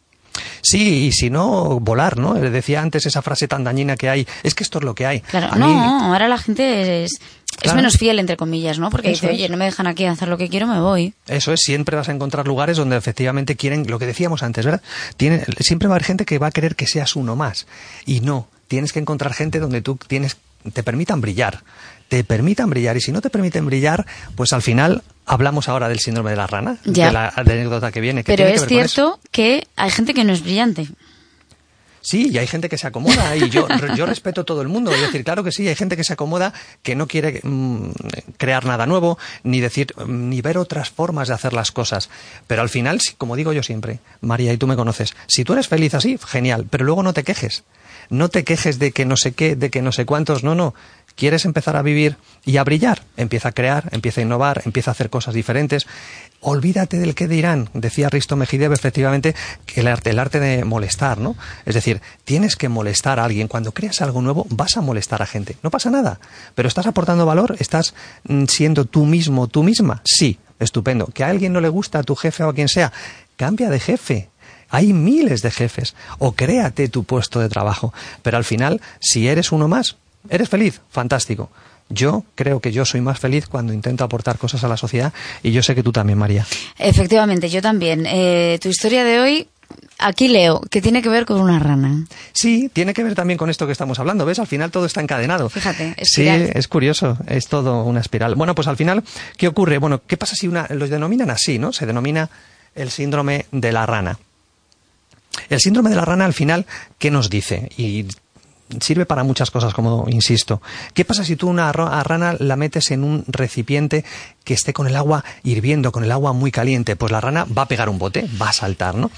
Sí, y si no, volar, ¿no? Le decía antes esa frase tan dañina que hay, es que esto es lo que hay. Claro, mí- no, ahora la gente es, es menos fiel, entre comillas, ¿no? Porque Eso dice, oye, no me dejan aquí hacer lo que quiero, me voy. Eso es, siempre vas a encontrar lugares donde efectivamente quieren, lo que decíamos antes, ¿verdad? Tiene, siempre va a haber gente que va a querer que seas uno más. Y no, tienes que encontrar gente donde tú tienes, te permitan brillar, te permitan brillar. Y si no te permiten brillar, pues al final hablamos ahora del síndrome de la rana, Ya. de la anécdota que viene. Que Pero tiene que es ver cierto que hay gente que no es brillante. Sí, y hay gente que se acomoda y yo, yo respeto todo el mundo. Es decir, claro que sí, hay gente que se acomoda, que no quiere mm, crear nada nuevo, ni decir, mm, ni ver otras formas de hacer las cosas. Pero al final, como digo yo siempre, María, y tú me conoces, si tú eres feliz así, genial, pero luego no te quejes. No te quejes de que no sé qué, de que no sé cuántos, no, no. ¿Quieres empezar a vivir y a brillar? Empieza a crear, empieza a innovar, empieza a hacer cosas diferentes. Olvídate del que dirán. Decía Risto Mejidev, efectivamente, que el arte, el arte de molestar, ¿no? Es decir, tienes que molestar a alguien. Cuando creas algo nuevo, vas a molestar a gente. No pasa nada. Pero estás aportando valor, estás mm, siendo tú mismo, tú misma. Sí, estupendo. Que a alguien no le gusta, a tu jefe o a quien sea, cambia de jefe. Hay miles de jefes. O créate tu puesto de trabajo. Pero al final, si eres uno más, eres feliz, fantástico. Yo creo que yo soy más feliz cuando intento aportar cosas a la sociedad y yo sé que tú también, María. Efectivamente, yo también. Eh, tu historia de hoy, aquí leo, que tiene que ver con una rana. Sí, tiene que ver también con esto que estamos hablando, ¿ves? Al final todo está encadenado. Fíjate, Sí, espiral. es curioso, es todo una espiral. Bueno, pues al final, ¿qué ocurre? Bueno, ¿qué pasa si una, los denominan así, ¿no? Se denomina el síndrome de la rana. El síndrome de la rana al final, ¿qué nos dice? Y sirve para muchas cosas, como insisto. ¿Qué pasa si tú una rana la metes en un recipiente que esté con el agua hirviendo, con el agua muy caliente? Pues la rana va a pegar un bote, va a saltar, ¿no?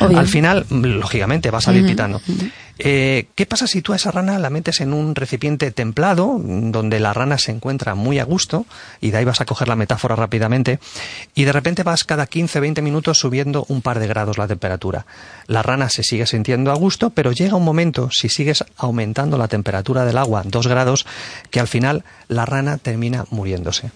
Obvio. Al final, lógicamente, va a salir pitando. Eh, ¿Qué pasa si tú a esa rana la metes en un recipiente templado, donde la rana se encuentra muy a gusto, y de ahí vas a coger la metáfora rápidamente, y de repente vas cada 15-20 minutos subiendo un par de grados la temperatura? La rana se sigue sintiendo a gusto, pero llega un momento, si sigues aumentando la temperatura del agua dos grados, que al final la rana termina muriéndose.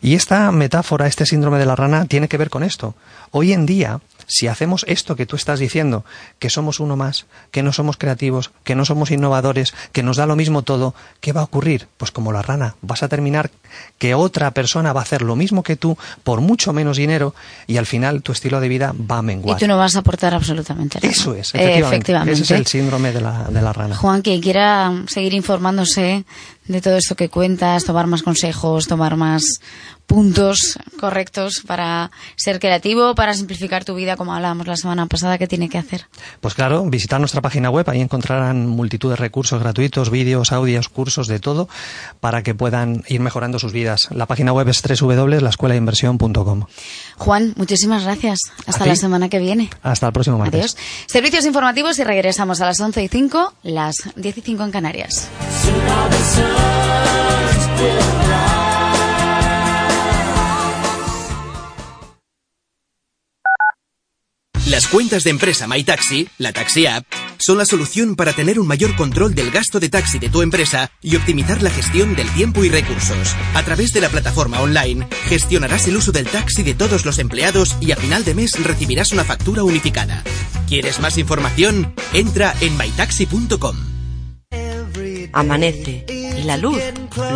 Y esta metáfora, este síndrome de la rana, tiene que ver con esto. Hoy en día, si hacemos esto que tú estás diciendo, que somos uno más, que no somos creativos, que no somos innovadores, que nos da lo mismo todo, ¿qué va a ocurrir? Pues como la rana, vas a terminar que otra persona va a hacer lo mismo que tú por mucho menos dinero y al final tu estilo de vida va a Y menguar. tú no vas a aportar absolutamente nada. Eso es, Eh, efectivamente. efectivamente. Ese es el síndrome de la, de la rana. Juan, quien quiera seguir informándose de todo esto que cuentas, tomar más consejos, tomar más puntos correctos para ser creativo, para simplificar tu vida, como hablábamos la semana pasada, ¿qué tiene que hacer? Pues claro, visitar nuestra página web, ahí encontrarán multitud de recursos gratuitos, vídeos, audios, cursos, de todo, para que puedan ir mejorando sus vidas. La página web es www.laescuelainversión.com. Juan, muchísimas gracias. Hasta la semana que viene. Hasta el próximo martes. Adiós. Servicios informativos y regresamos a las 11 y 5, las 10 y 5 en Canarias. Las cuentas de empresa MyTaxi, la Taxi App, son la solución para tener un mayor control del gasto de taxi de tu empresa y optimizar la gestión del tiempo y recursos. A través de la plataforma online, gestionarás el uso del taxi de todos los empleados y a final de mes recibirás una factura unificada. ¿Quieres más información? Entra en mytaxi.com. Amanece y la luz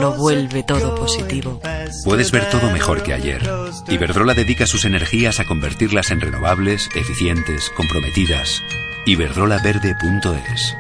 lo vuelve todo positivo. Puedes ver todo mejor que ayer. Iberdrola dedica sus energías a convertirlas en renovables, eficientes, comprometidas. Iberdrolaverde.es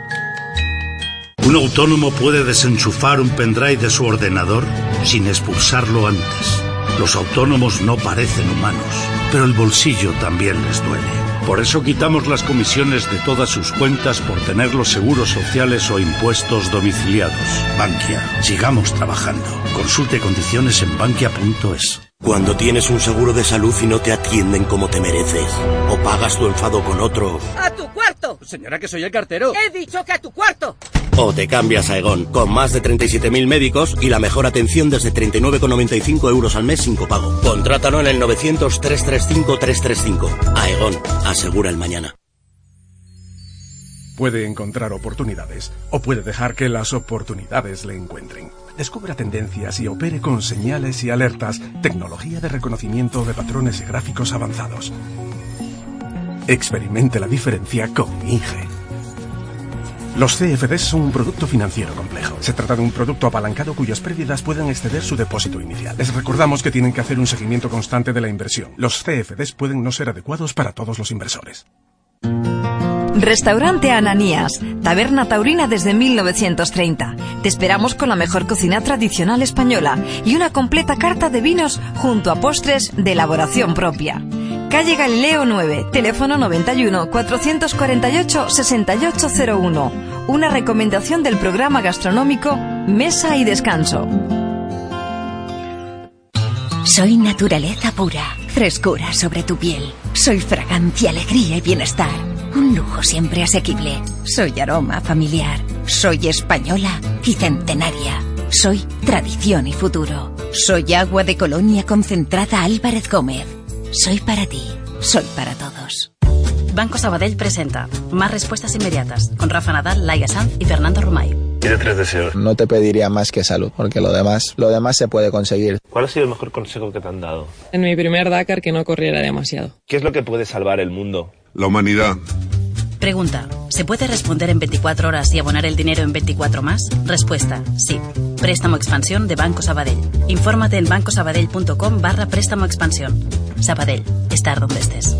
¿Un autónomo puede desenchufar un pendrive de su ordenador sin expulsarlo antes? Los autónomos no parecen humanos, pero el bolsillo también les duele. Por eso quitamos las comisiones de todas sus cuentas por tener los seguros sociales o impuestos domiciliados. Bankia, sigamos trabajando. Consulte condiciones en bankia.es. Cuando tienes un seguro de salud y no te atienden como te mereces, o pagas tu enfado con otro, ¡A tu cuarto! Señora, que soy el cartero. He dicho que a tu cuarto. o te cambias a Egon, con más de 37.000 médicos y la mejor atención desde 39,95 euros al mes sin copago. Contrátalo en el 900-335-335. Aegon, asegura el mañana. Puede encontrar oportunidades o puede dejar que las oportunidades le encuentren. Descubra tendencias y opere con señales y alertas, tecnología de reconocimiento de patrones y gráficos avanzados. Experimente la diferencia con INGE. Los CFDs son un producto financiero complejo. Se trata de un producto apalancado cuyas pérdidas pueden exceder su depósito inicial. Les recordamos que tienen que hacer un seguimiento constante de la inversión. Los CFDs pueden no ser adecuados para todos los inversores. Restaurante Ananías, taberna taurina desde 1930. Te esperamos con la mejor cocina tradicional española y una completa carta de vinos junto a postres de elaboración propia. Calle Galileo 9, teléfono 91 448 6801. Una recomendación del programa gastronómico Mesa y Descanso. Soy naturaleza pura, frescura sobre tu piel. Soy fragancia, alegría y bienestar. Un lujo siempre asequible. Soy aroma familiar. Soy española y centenaria. Soy tradición y futuro. Soy agua de colonia concentrada Álvarez Gómez. Soy para ti. Soy para todos. Banco Sabadell presenta Más respuestas inmediatas con Rafa Nadal, Laia Sanz y Fernando Romay. Tres deseos. No te pediría más que salud, porque lo demás, lo demás se puede conseguir. ¿Cuál ha sido el mejor consejo que te han dado? En mi primer Dakar que no corriera demasiado. ¿Qué es lo que puede salvar el mundo? La humanidad. Pregunta, ¿se puede responder en 24 horas y abonar el dinero en 24 más? Respuesta, sí. Préstamo expansión de Banco Sabadell. Infórmate en bancosabadell.com barra préstamo expansión. Sabadell, estar donde estés.